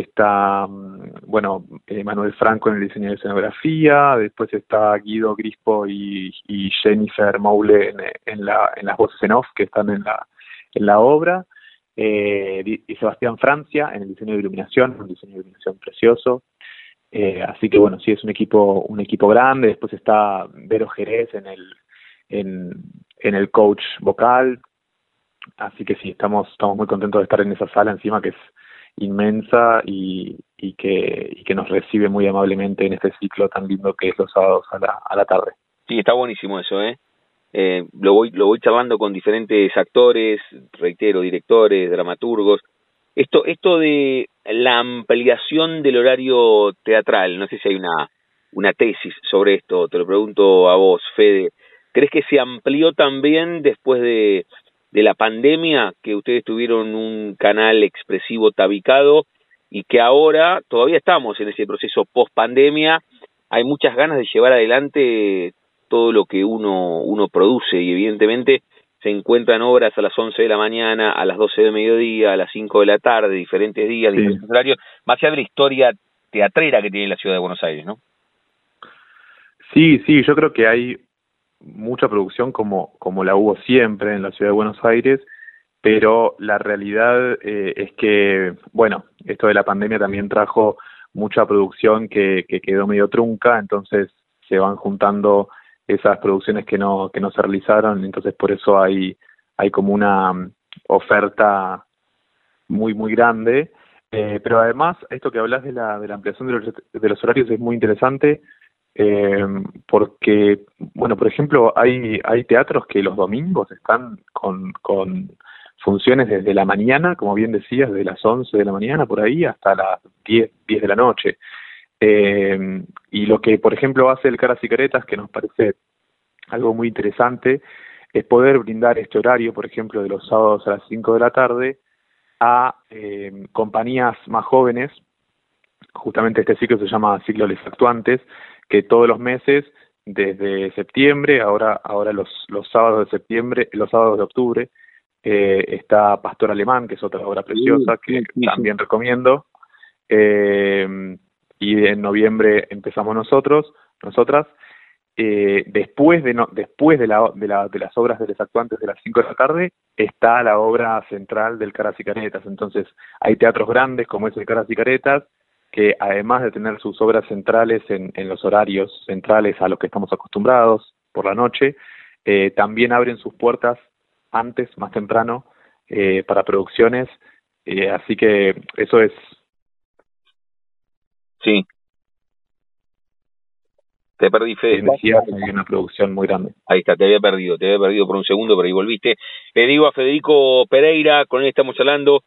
está, mm, bueno, eh, Manuel Franco en el diseño de escenografía, después está Guido Grispo y, Jennifer Moule en, la, en las voces en off que están en la, en la obra, eh, y Sebastián Francia en el diseño de iluminación, un diseño de iluminación precioso. Eh, así que bueno, sí es un equipo, un equipo grande, después está Vero Jerez en el, en, en el coach vocal, así que sí, estamos, estamos muy contentos de estar en esa sala encima que es inmensa y, y, que, y que nos recibe muy amablemente en este ciclo tan lindo que es los sábados a la, a la tarde. Sí, está buenísimo eso, ¿eh? eh lo voy charlando con diferentes actores, reitero, directores, dramaturgos, Esto, de la ampliación del horario teatral, no sé si hay una tesis sobre esto, te lo pregunto a vos, Fede. ¿Crees que se amplió también después de, de la pandemia, que ustedes tuvieron un canal expresivo tabicado y que ahora todavía estamos en ese proceso post pandemia? Hay muchas ganas de llevar adelante todo lo que uno, uno produce y evidentemente se encuentran obras a las 11 de la mañana, a las 12 de mediodía, a las 5 de la tarde, diferentes días, diferentes horarios, más allá de la historia teatrera que tiene la ciudad de Buenos Aires, ¿no? Sí, sí, yo creo que hay mucha producción como, como la hubo siempre en la ciudad de Buenos Aires, pero la realidad eh, es que, bueno, esto de la pandemia también trajo mucha producción que, que quedó medio trunca, entonces se van juntando esas producciones que no, que no se realizaron, entonces por eso hay, hay como una mm, oferta muy, muy grande. Eh, pero además, esto que hablas de la, de la ampliación de los, de los horarios es muy interesante eh, porque, bueno, por ejemplo, hay, hay teatros que los domingos están con, funciones desde la mañana, como bien decías, de las 11 de la mañana por ahí hasta las 10, 10 de la noche. Eh, y lo que, por ejemplo, hace el Caras y Caretas, que nos parece algo muy interesante, es poder brindar este horario, por ejemplo, de los sábados a las 5 de la tarde, a eh, compañías más jóvenes. Justamente este ciclo se llama Ciclo Les Actuantes, que todos los meses, desde septiembre, ahora, ahora los, los sábados de septiembre, los sábados de octubre, eh, está Pastor Alemán, que es otra obra preciosa que también recomiendo. Eh, y en noviembre empezamos nosotros, nosotras. Eh, después de no, después de, la, de, la, de las obras de los actuantes de las 5 de la tarde está la obra central del Caras y Caretas. Entonces hay teatros grandes como es el Caras y Caretas que además de tener sus obras centrales en, en los horarios centrales a los que estamos acostumbrados por la noche, eh, también abren sus puertas antes, más temprano, eh, para producciones. Eh, así que eso es Sí. Te perdí, Fede. hay una producción muy grande. Ahí está, te había perdido, te había perdido por un segundo, pero ahí volviste. Le digo a Federico Pereira, con él estamos hablando,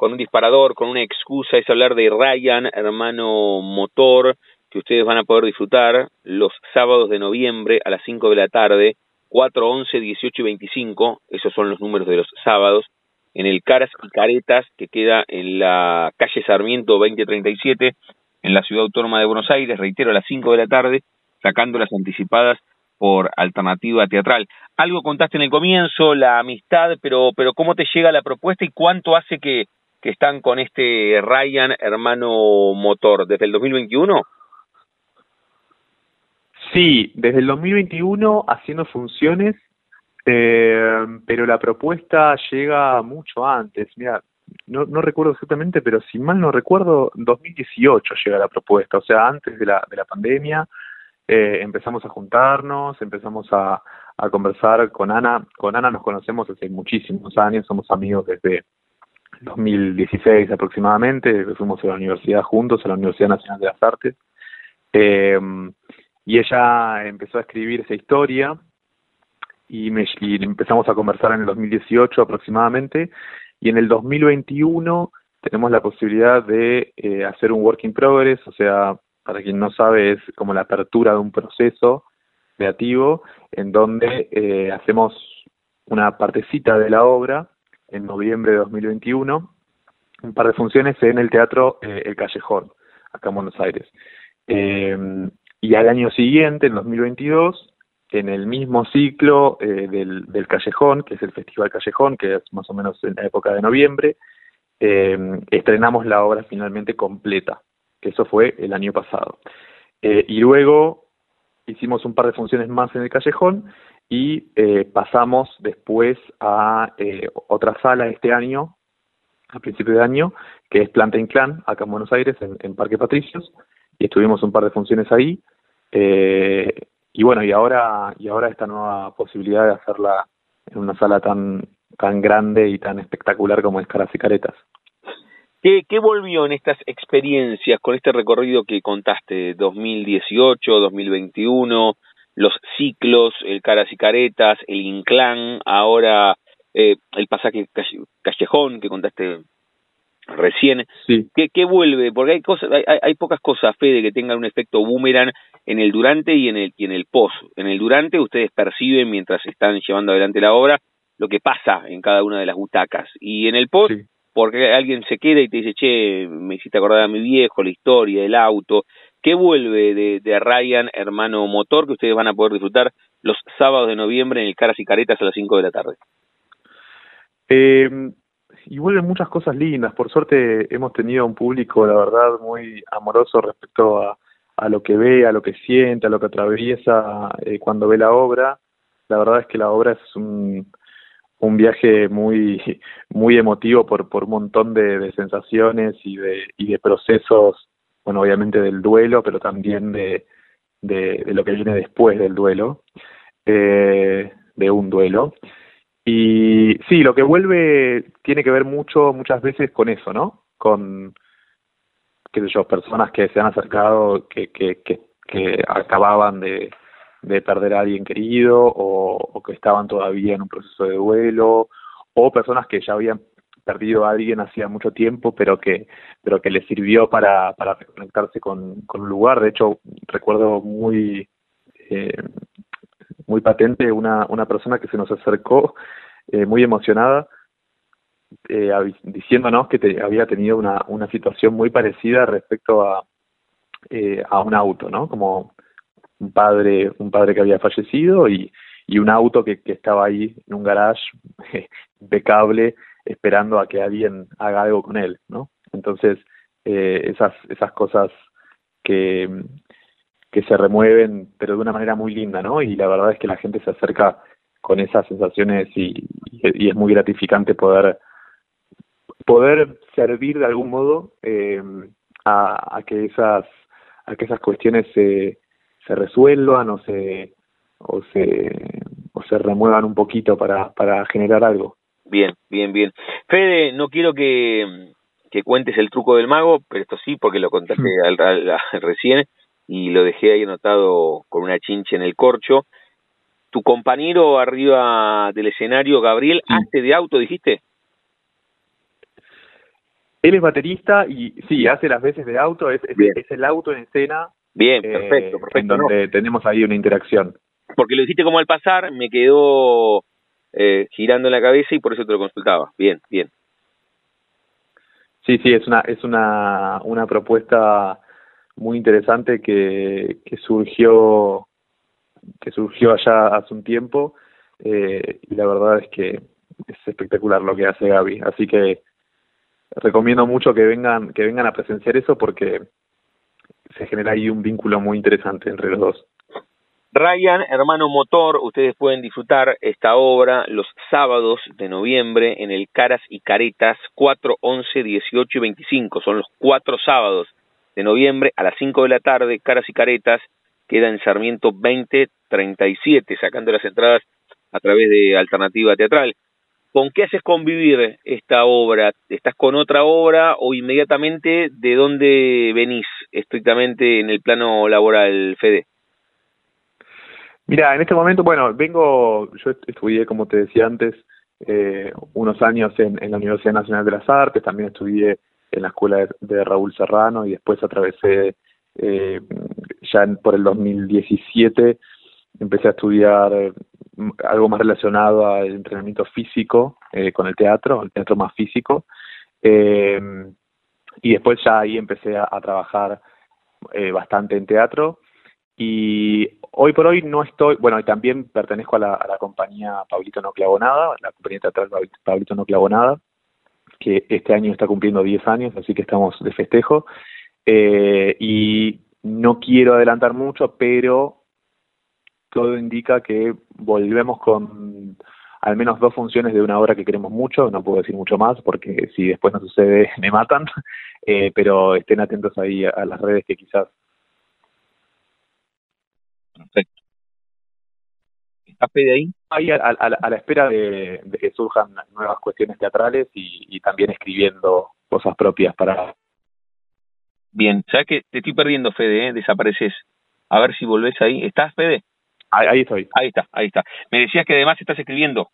con un disparador, con una excusa, es hablar de Ryan, hermano motor, que ustedes van a poder disfrutar los sábados de noviembre a las 5 de la tarde, 4, 11, 18 y 25, esos son los números de los sábados, en el Caras y Caretas, que queda en la calle Sarmiento 2037, en la ciudad autónoma de Buenos Aires, reitero, a las 5 de la tarde, sacando las anticipadas por alternativa teatral. Algo contaste en el comienzo, la amistad, pero, pero ¿cómo te llega la propuesta y cuánto hace que, que están con este Ryan hermano motor? ¿Desde el 2021? Sí, desde el 2021 haciendo funciones, eh, pero la propuesta llega mucho antes. Mira, no, no recuerdo exactamente, pero si mal no recuerdo, 2018 llega la propuesta, o sea, antes de la, de la pandemia, eh, empezamos a juntarnos, empezamos a, a conversar con Ana, con Ana nos conocemos hace muchísimos años, somos amigos desde 2016 aproximadamente, fuimos a la universidad juntos, a la Universidad Nacional de las Artes, eh, y ella empezó a escribir esa historia, y empezamos a conversar en el 2018 aproximadamente, y en el 2021 tenemos la posibilidad de eh, hacer un work in progress, o sea, para quien no sabe, es como la apertura de un proceso creativo en donde eh, hacemos una partecita de la obra en noviembre de 2021, un par de funciones en el Teatro eh, El Callejón, acá en Buenos Aires. y al año siguiente, en 2022, en el mismo ciclo eh, del, del, Callejón, que es el Festival Callejón, que es más o menos en la época de noviembre, eh, estrenamos la obra finalmente completa, que eso fue el año pasado. Eh, y luego hicimos un par de funciones más en el Callejón y pasamos después a otra sala este año, a principio de año, que es Planta Inclán, acá en Buenos Aires, en, en Parque Patricios, y estuvimos un par de funciones ahí. Eh, y bueno, y ahora, y ahora esta nueva posibilidad de hacerla en una sala tan, tan grande y tan espectacular como es Caras y Caretas. ¿Qué, ¿Qué volvió en estas experiencias con este recorrido que contaste, 2018, 2021, los ciclos, el Caras y Caretas, el Inclán, ahora eh, el pasaje Callejón que contaste recién. Sí. ¿Qué, vuelve? Porque hay cosas, hay, hay, pocas cosas, Fede, que tengan un efecto boomerang en el durante y en el, y en el post. En el durante ustedes perciben mientras están llevando adelante la obra lo que pasa en cada una de las butacas. Y en el post, porque alguien se queda y te dice, che, me hiciste acordar a mi viejo, la historia, el auto. ¿Qué vuelve de, de Ryan, hermano motor, que ustedes van a poder disfrutar los sábados de noviembre en el Caras y Caretas a las 5 de la tarde? Eh, y vuelven muchas cosas lindas. Por suerte hemos tenido un público, la verdad, muy amoroso respecto a, lo que ve, a lo que siente, a lo que atraviesa eh, cuando ve la obra. La verdad es que la obra es un, un viaje muy muy emotivo por por un montón de, sensaciones y de y de procesos obviamente del duelo pero también de de, lo que viene después del duelo eh, de un duelo. Y sí lo que vuelve tiene que ver mucho muchas veces con eso no con qué sé yo personas que se han acercado que que que, acababan de de perder a alguien querido o, que estaban todavía en un proceso de duelo o personas que ya habían perdido a alguien hacía mucho tiempo pero que pero que les sirvió para para reconectarse con, con un lugar. De hecho recuerdo muy eh, muy patente una una persona que se nos acercó eh, muy emocionada eh, diciéndonos que había tenido una una situación muy parecida respecto a a un auto no como un padre, un padre que había fallecido y, y un auto que, que estaba ahí en un garage impecable esperando a que alguien haga algo con él, ¿no? Entonces, eh, esas, esas cosas que, que se remueven, pero de una manera muy linda, ¿no? Y la verdad es que la gente se acerca con esas sensaciones y, y, es muy gratificante poder poder servir de algún modo eh, a, a que esas a que esas cuestiones se se resuelvan o se o se o se remuevan un poquito para para generar algo. Bien, bien, bien. Fede, no quiero que, que cuentes el truco del mago, pero esto sí, porque lo contaste al, recién y lo dejé ahí anotado con una chincha en el corcho. Tu compañero arriba del escenario, Gabriel, hace de auto, dijiste. Él es baterista y sí, hace las veces de auto, es, es el auto en escena Bien, eh, perfecto, perfecto. En donde tenemos ahí una interacción. Porque lo dijiste como al pasar, me quedó eh, girando en la cabeza y por eso te lo consultaba. Bien, bien. Sí, sí, es una es una una propuesta muy interesante que, que surgió que surgió allá hace un tiempo eh, y la verdad es que es espectacular lo que hace Gaby, así que recomiendo mucho que vengan que vengan a presenciar eso porque se genera ahí un vínculo muy interesante entre los dos. Ryan, hermano motor, ustedes pueden disfrutar esta obra los sábados de noviembre en el Caras y Caretas 4, 11, 18 y 25. Son los cuatro sábados de noviembre a las 5 de la tarde. Caras y Caretas queda en Sarmiento 20, 37, sacando las entradas a través de Alternativa Teatral. ¿Con qué haces convivir esta obra? ¿Estás con otra obra o inmediatamente de dónde venís estrictamente en el plano laboral, Fede? Mira, en este momento, bueno, vengo, yo estudié, como te decía antes, eh, unos años en, la Universidad Nacional de las Artes, también estudié en la escuela de, Raúl Serrano y después atravesé eh, ya por el 2017 empecé a estudiar eh, algo más relacionado al entrenamiento físico eh, con el teatro, el teatro más físico. Eh, y después ya ahí empecé a, trabajar bastante en teatro. Y hoy por hoy no estoy, bueno, y también pertenezco a la, compañía Pablito No Clavonada, la compañía teatral Pablito No Clavonada, que este año está cumpliendo 10 años, así que estamos de festejo. Eh, y no quiero adelantar mucho, pero todo indica que volvemos con al menos dos funciones de una obra que queremos mucho, no puedo decir mucho más porque si después no sucede me matan, eh, pero estén atentos ahí a, las redes que quizás. Perfecto. ¿Estás de ahí? Ahí a, la espera de, que surjan nuevas cuestiones teatrales y, y también escribiendo cosas propias para... Bien, ¿sabes que te estoy perdiendo, Fede? Eh? Desapareces. A ver si volvés ahí. ¿Estás, Fede? Ahí, estoy. Ahí está, ahí está. Me decías que además estás escribiendo.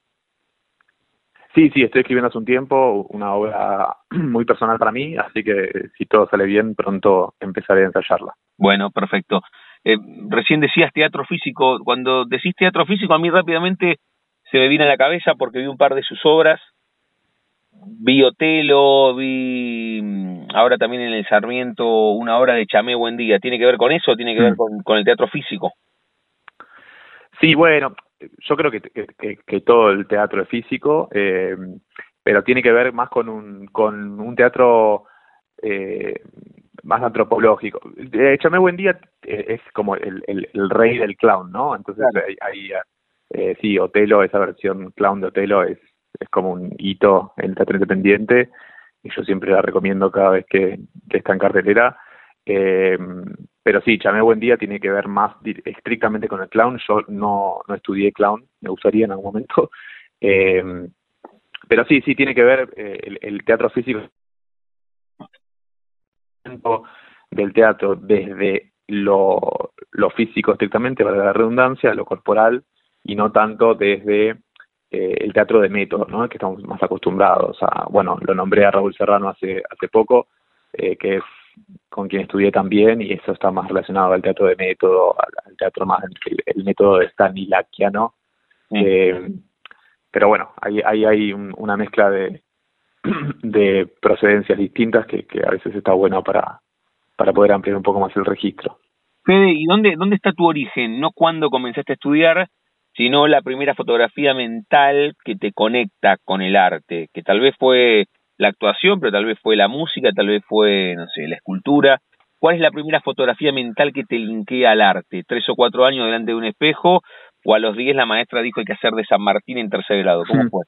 Sí, sí, estoy escribiendo hace un tiempo una obra muy personal para mí, así que si todo sale bien, pronto empezaré a ensayarla. Bueno, perfecto. Eh, recién decías teatro físico. Cuando decís teatro físico, a mí rápidamente se me viene a la cabeza porque vi un par de sus obras. Vi Otelo, vi mm, ahora también en el Sarmiento una obra de Chamé Buen Día. ¿Tiene que ver con eso o tiene que ver mm. con, el teatro físico? Sí, bueno, yo creo que, que, todo el teatro es físico, eh, pero tiene que ver más con un, con un teatro eh, más antropológico. Chamé Buen Día eh, es como el, el, rey del clown, ¿no? Entonces ahí, eh, sí, Otelo, esa versión clown de Otelo es, es como un hito en el teatro independiente y yo siempre la recomiendo cada vez que, está en cartelera. Eh, pero sí, Chamé Buen Día tiene que ver más estrictamente con el clown. Yo no, no estudié clown, me gustaría en algún momento. Eh, pero sí, sí, tiene que ver el, el, teatro físico del teatro desde lo, lo físico estrictamente, para la redundancia, lo corporal, y no tanto desde eh, el teatro de método, ¿no? que estamos más acostumbrados a, bueno, lo nombré a Raúl Serrano hace, hace poco, eh, que es con quien estudié también, y eso está más relacionado al teatro de método, al, teatro más, el, método de Stanislavskiano, mm. eh, pero bueno, ahí hay, hay una mezcla de, de procedencias distintas que, que a veces está bueno para, para poder ampliar un poco más el registro. Fede, ¿y dónde, dónde está tu origen? No cuando comenzaste a estudiar, sino la primera fotografía mental que te conecta con el arte, que tal vez fue la actuación, pero tal vez fue la música, tal vez fue, no sé, la escultura. ¿Cuál es la primera fotografía mental que te linkea al arte? ¿Tres o cuatro años delante de un espejo? ¿O a los diez la maestra dijo hay que hacer de San Martín en tercer grado? ¿Cómo hmm. fue?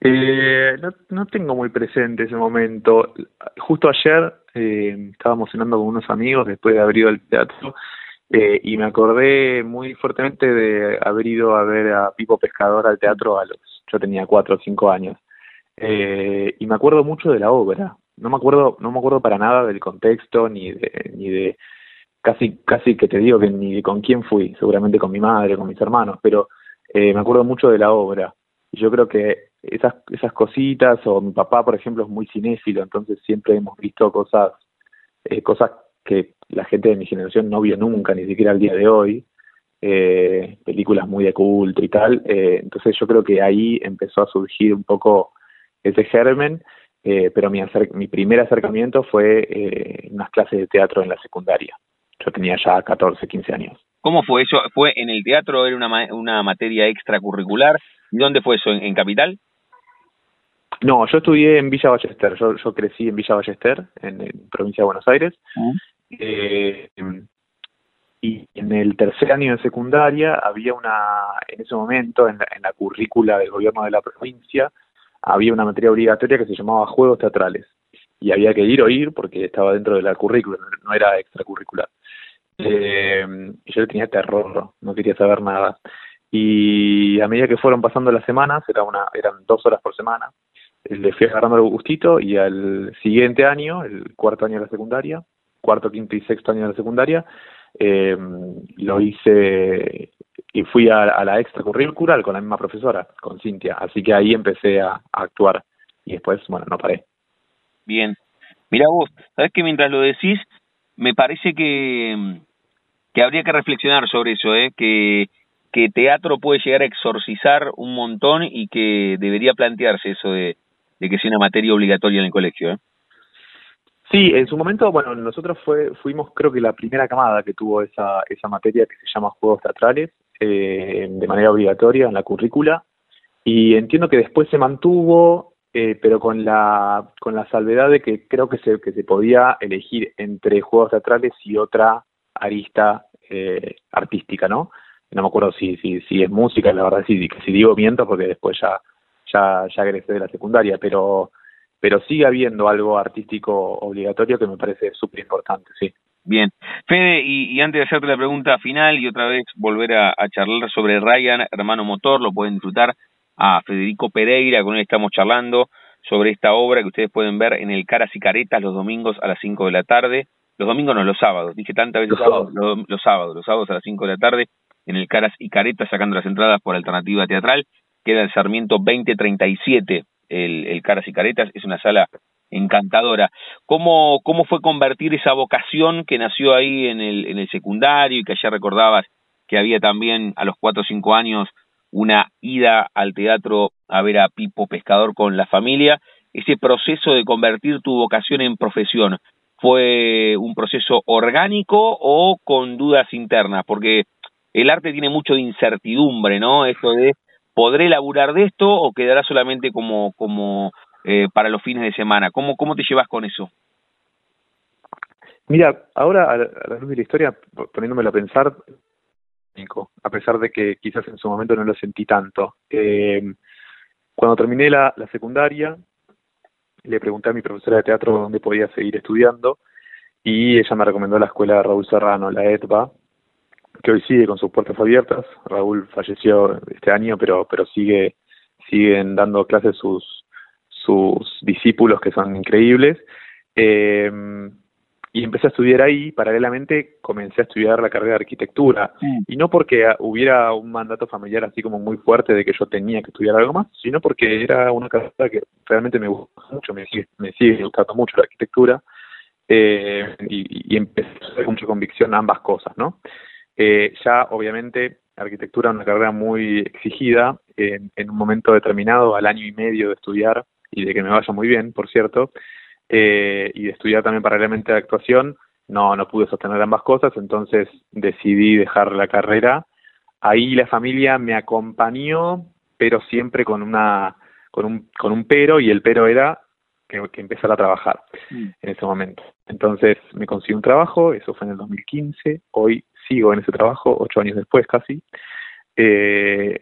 Eh, no, no tengo muy presente ese momento. Justo ayer eh, estábamos cenando con unos amigos después de haber ido al teatro eh, y me acordé muy fuertemente de haber ido a ver a Pipo Pescador al teatro a los, yo tenía cuatro o cinco años, eh, y me acuerdo mucho de la obra. No me acuerdo, no me acuerdo para nada del contexto ni de, ni de casi, casi que te digo que ni de con quién fui, seguramente con mi madre, con mis hermanos, pero eh, me acuerdo mucho de la obra. Yo creo que esas, esas cositas, o mi papá, por ejemplo, es muy cinéfilo, entonces siempre hemos visto cosas, eh, cosas que la gente de mi generación no vio nunca, ni siquiera al día de hoy, eh, películas muy de culto y tal. Eh, entonces yo creo que ahí empezó a surgir un poco ese germen, pero mi, mi primer acercamiento fue en unas clases de teatro en la secundaria. Yo tenía ya 14, 15 años. ¿Cómo fue eso? ¿Fue en el teatro? ¿Era una, una materia extracurricular? ¿Y dónde fue eso? ¿En, Capital? No, yo estudié en Villa Ballester. Yo, yo crecí en Villa Ballester, en, provincia de Buenos Aires. Eh, y en el tercer año de secundaria había una, en ese momento, en la, en la currícula del gobierno de la provincia, había una materia obligatoria que se llamaba Juegos Teatrales. Y había que ir o ir porque estaba dentro de la currícula, no era extracurricular. Eh, yo le tenía terror, no quería saber nada. Y a medida que fueron pasando las semanas, era una, eran dos horas por semana, le fui agarrando el gustito y al siguiente año, el cuarto año de la secundaria, cuarto, quinto y sexto año de la secundaria, eh, lo hice y fui a, la extracurricular con la misma profesora, con Cintia. Así que ahí empecé a, actuar y después, bueno, no paré. Bien. Mira vos, sabes que mientras lo decís, me parece que, que habría que reflexionar sobre eso, ¿eh? que, que teatro puede llegar a exorcizar un montón y que debería plantearse eso de, de que sea una materia obligatoria en el colegio. ¿eh? Sí, en su momento, bueno, nosotros fue, fuimos creo que la primera camada que tuvo esa, esa materia que se llama Juegos Teatrales eh, de manera obligatoria en la currícula y entiendo que después se mantuvo, eh, pero con la, con la salvedad de que creo que se, que se podía elegir entre Juegos Teatrales y otra arista eh, artística, ¿no? No me acuerdo si, si, si es música, la verdad sí, si digo miento porque después ya, ya, ya egresé de la secundaria, pero pero sigue habiendo algo artístico obligatorio que me parece súper importante, sí. Bien. Fede, y, antes de hacerte la pregunta final y otra vez volver a, charlar sobre Ryan, hermano motor, lo pueden disfrutar a Federico Pereira, con él estamos charlando sobre esta obra que ustedes pueden ver en el Caras y Caretas los domingos a las 5 de la tarde. Los domingos no, los sábados. Dije tantas veces los sábados. Los, sábados, los sábados a las 5 de la tarde en el Caras y Caretas sacando las entradas por alternativa teatral queda en Sarmiento 2037, el, el Caras y Caretas, es una sala encantadora. ¿Cómo, ¿Cómo fue convertir esa vocación que nació ahí en el, en el secundario y que ayer recordabas que había también a los cuatro o cinco años una ida al teatro a ver a Pipo Pescador con la familia? Ese proceso de convertir tu vocación en profesión, ¿fue un proceso orgánico o con dudas internas? Porque el arte tiene mucho de incertidumbre, ¿no? Eso de, ¿podré laburar de esto o quedará solamente como, como eh, para los fines de semana. ¿Cómo, ¿Cómo te llevas con eso? Mira, ahora a la luz de la historia, poniéndomelo a pensar, a pesar de que quizás en su momento no lo sentí tanto. Eh, cuando terminé la, la, secundaria, le pregunté a mi profesora de teatro dónde podía seguir estudiando y ella me recomendó la escuela de Raúl Serrano, la ETBA, que hoy sigue con sus puertas abiertas. Raúl falleció este año, pero pero sigue siguen dando clases sus sus discípulos que son increíbles. Eh, y empecé a estudiar ahí, paralelamente comencé a estudiar la carrera de arquitectura. Y no porque hubiera un mandato familiar así como muy fuerte de que yo tenía que estudiar algo más, sino porque era una carrera que realmente me gusta mucho, me sigue, me sigue gustando mucho la arquitectura. Eh, y, y, empecé a hacer mucha convicción ambas cosas, ¿no? Eh, ya, obviamente, arquitectura es una carrera muy exigida. en un momento determinado, al año y medio de estudiar, y de que me vaya muy bien, por cierto, eh, y de estudiar también paralelamente la actuación, no, no pude sostener ambas cosas, entonces decidí dejar la carrera. Ahí la familia me acompañó, pero siempre con una con un, con un pero, y el pero era que, que empezara a trabajar mm. en ese momento. Entonces me conseguí un trabajo, eso fue en el 2015, hoy sigo en ese trabajo, ocho años después casi. Eh,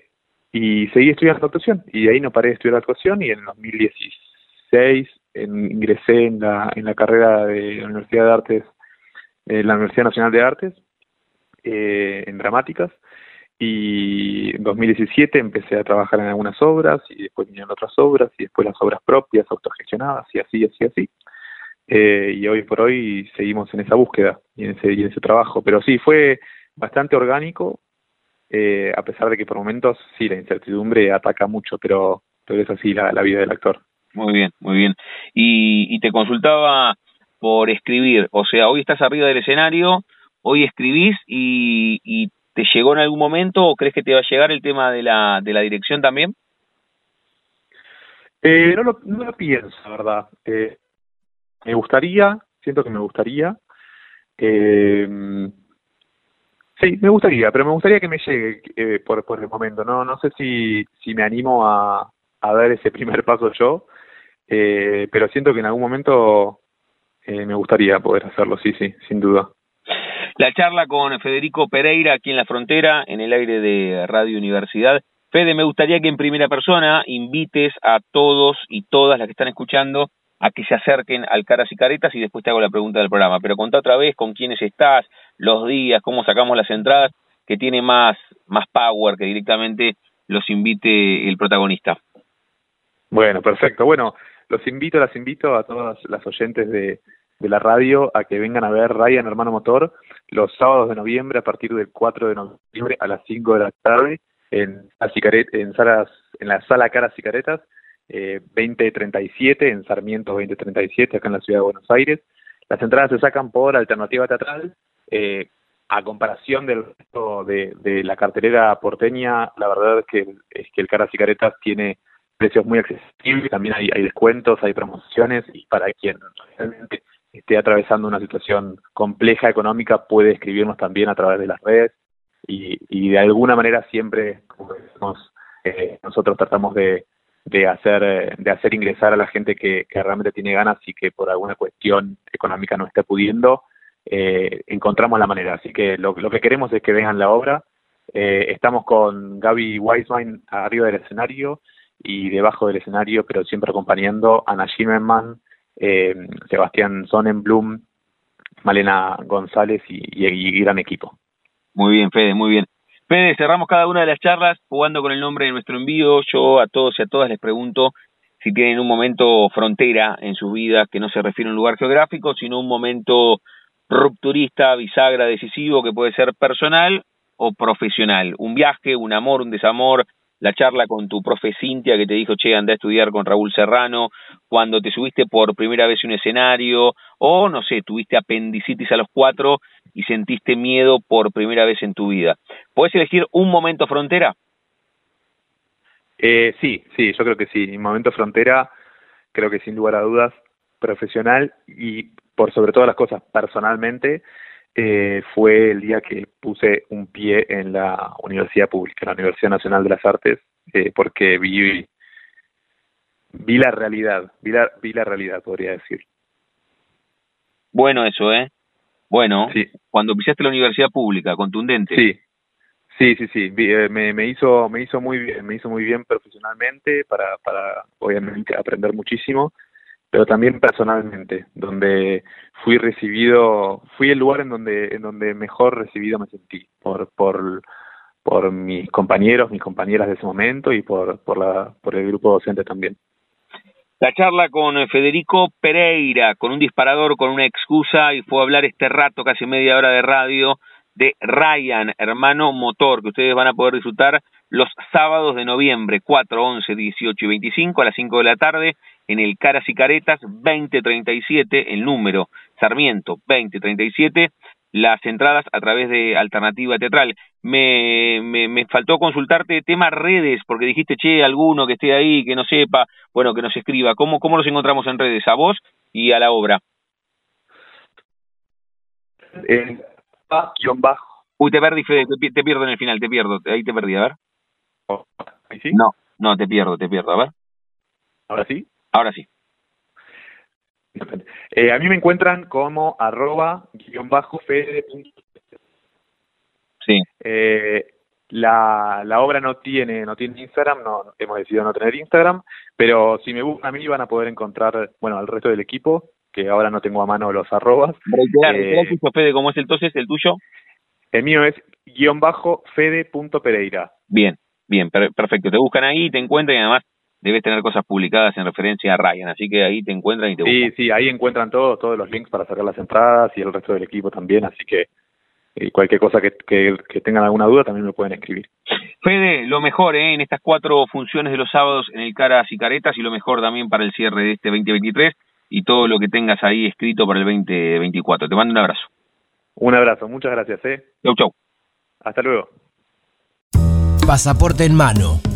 y seguí estudiando actuación y de ahí no paré de estudiar actuación y en 2016 ingresé en la, en la carrera de la Universidad de Artes, eh, la Universidad Nacional de Artes, eh, en dramáticas y en 2017 empecé a trabajar en algunas obras y después vinieron otras obras y después las obras propias, autogestionadas y así, así, así. Eh, y hoy por hoy seguimos en esa búsqueda y en ese, y en ese trabajo. Pero sí, fue bastante orgánico, eh, a pesar de que por momentos sí, la incertidumbre ataca mucho, pero, pero es así la, vida del actor. Muy bien, muy bien. Y, y te consultaba por escribir, o sea, hoy estás arriba del escenario, hoy escribís y, y ¿te llegó en algún momento o crees que te va a llegar el tema de la, de la dirección también? Eh, no, lo, no lo pienso, verdad. Eh, me gustaría, siento que me gustaría. Eh, Sí, me gustaría, pero me gustaría que me llegue eh, por, por el momento. No no sé si, si me animo a, a dar ese primer paso yo, eh, pero siento que en algún momento eh, me gustaría poder hacerlo, sí, sí, sin duda. La charla con Federico Pereira aquí en la frontera, en el aire de Radio Universidad. Fede, me gustaría que en primera persona invites a todos y todas las que están escuchando a que se acerquen al Caras y Caretas y después te hago la pregunta del programa. Pero contá otra vez con quiénes estás, los días, cómo sacamos las entradas, que tiene más, más power que directamente los invite el protagonista. Bueno, perfecto. Bueno, los invito, las invito a todas las oyentes de, de la radio a que vengan a ver Ryan Hermano Motor los sábados de noviembre a partir del 4 de noviembre a las 5 de la tarde en, en, salas, en la sala Caras y Caretas eh, 2037 en Sarmiento 2037 acá en la ciudad de Buenos Aires. Las entradas se sacan por alternativa teatral. Eh, a comparación del resto de, de, la cartelera porteña, la verdad es que, que el Caras y tiene precios muy accesibles, también hay, hay descuentos, hay promociones y para quien realmente esté atravesando una situación compleja económica puede escribirnos también a través de las redes y, y de alguna manera siempre, como decimos, eh, nosotros tratamos de, de hacer eh, de hacer ingresar a la gente que, realmente tiene ganas y que por alguna cuestión económica no esté pudiendo eh, encontramos la manera. Así que lo, que queremos es que vean la obra. Eh, estamos con Gaby Weisman arriba del escenario y debajo del escenario pero siempre acompañando a Ana Zimmerman eh, Sebastián Sonnenblum Malena González y, y, y gran equipo. Muy bien Fede muy bien Fede, cerramos cada una de las charlas jugando con el nombre de nuestro envío. Yo a todos y a todas les pregunto si tienen un momento frontera en su vida que no se refiere a un lugar geográfico, sino un momento rupturista, bisagra, decisivo, que puede ser personal o profesional. Un viaje, un amor, un desamor, la charla con tu profe Cintia que te dijo, che, anda a estudiar con Raúl Serrano, cuando te subiste por primera vez un escenario, o no sé, tuviste apendicitis a los cuatro y sentiste miedo por primera vez en tu vida. ¿Puedes elegir un momento frontera? Eh, sí, sí, yo creo que sí. Un momento frontera, creo que sin lugar a dudas, profesional y por sobre todas las cosas personalmente, eh, fue el día que puse un pie en la universidad pública, en la Universidad Nacional de las Artes, eh, porque vi, vi la realidad, vi la, vi la realidad, podría decir. Bueno eso, ¿eh? Bueno, sí. cuando pisaste la universidad pública, contundente. Sí, sí, sí, sí. Eh, me, me hizo, me hizo muy bien, me hizo muy bien profesionalmente para, para obviamente aprender muchísimo pero también personalmente, donde fui recibido, fui el lugar en donde, en donde mejor recibido me sentí por, por, por mis compañeros, mis compañeras de ese momento y por, por, la, por el grupo docente también. La charla con Federico Pereira, con un disparador, con una excusa, y fue a hablar este rato, casi media hora de radio, de Ryan, hermano motor, que ustedes van a poder disfrutar los sábados de noviembre, 4, 11, 18 y 25 a las 5 de la tarde en el Caras y Caretas 2037, el número Sarmiento 2037, las entradas a través de Alternativa Teatral. Me, me, me, faltó consultarte tema redes, porque dijiste, che, alguno que esté ahí, que no sepa, bueno, que nos escriba. ¿Cómo, cómo los encontramos en redes? A vos y a la obra. En bajo. Uy, te perdí, Fede, te, te, pierdo en el final, te pierdo. Ahí te perdí, a ver. ¿Ahí sí? No, no, te pierdo, te pierdo, a ver. ¿Ahora sí? Ahora sí. Eh, a mí me encuentran como arroba guion bajo fede. Sí. Eh, la, la obra no tiene no tiene Instagram, no hemos decidido no tener Instagram, pero si me buscan a mí van a poder encontrar, bueno, al resto del equipo, que ahora no tengo a mano los arrobas. Eh, Fede, ¿cómo es entonces el tuyo? El mío es guion bajo fede.pereira. Bien, bien, perfecto. Te buscan ahí, te encuentran y además debes tener cosas publicadas en referencia a Ryan, así que ahí te encuentran y te Sí, sí, ahí encuentran todos todos los links para sacar las entradas y el resto del equipo también, así que y cualquier cosa que, que, tengan alguna duda también me pueden escribir. Fede, lo mejor ¿eh? en estas cuatro funciones de los sábados en el Caras y Caretas y lo mejor también para el cierre de este 2023 y todo lo que tengas ahí escrito para el 2024. Te mando un abrazo. Un abrazo, muchas gracias. ¿eh? Chau, chau. Hasta luego. Pasaporte en mano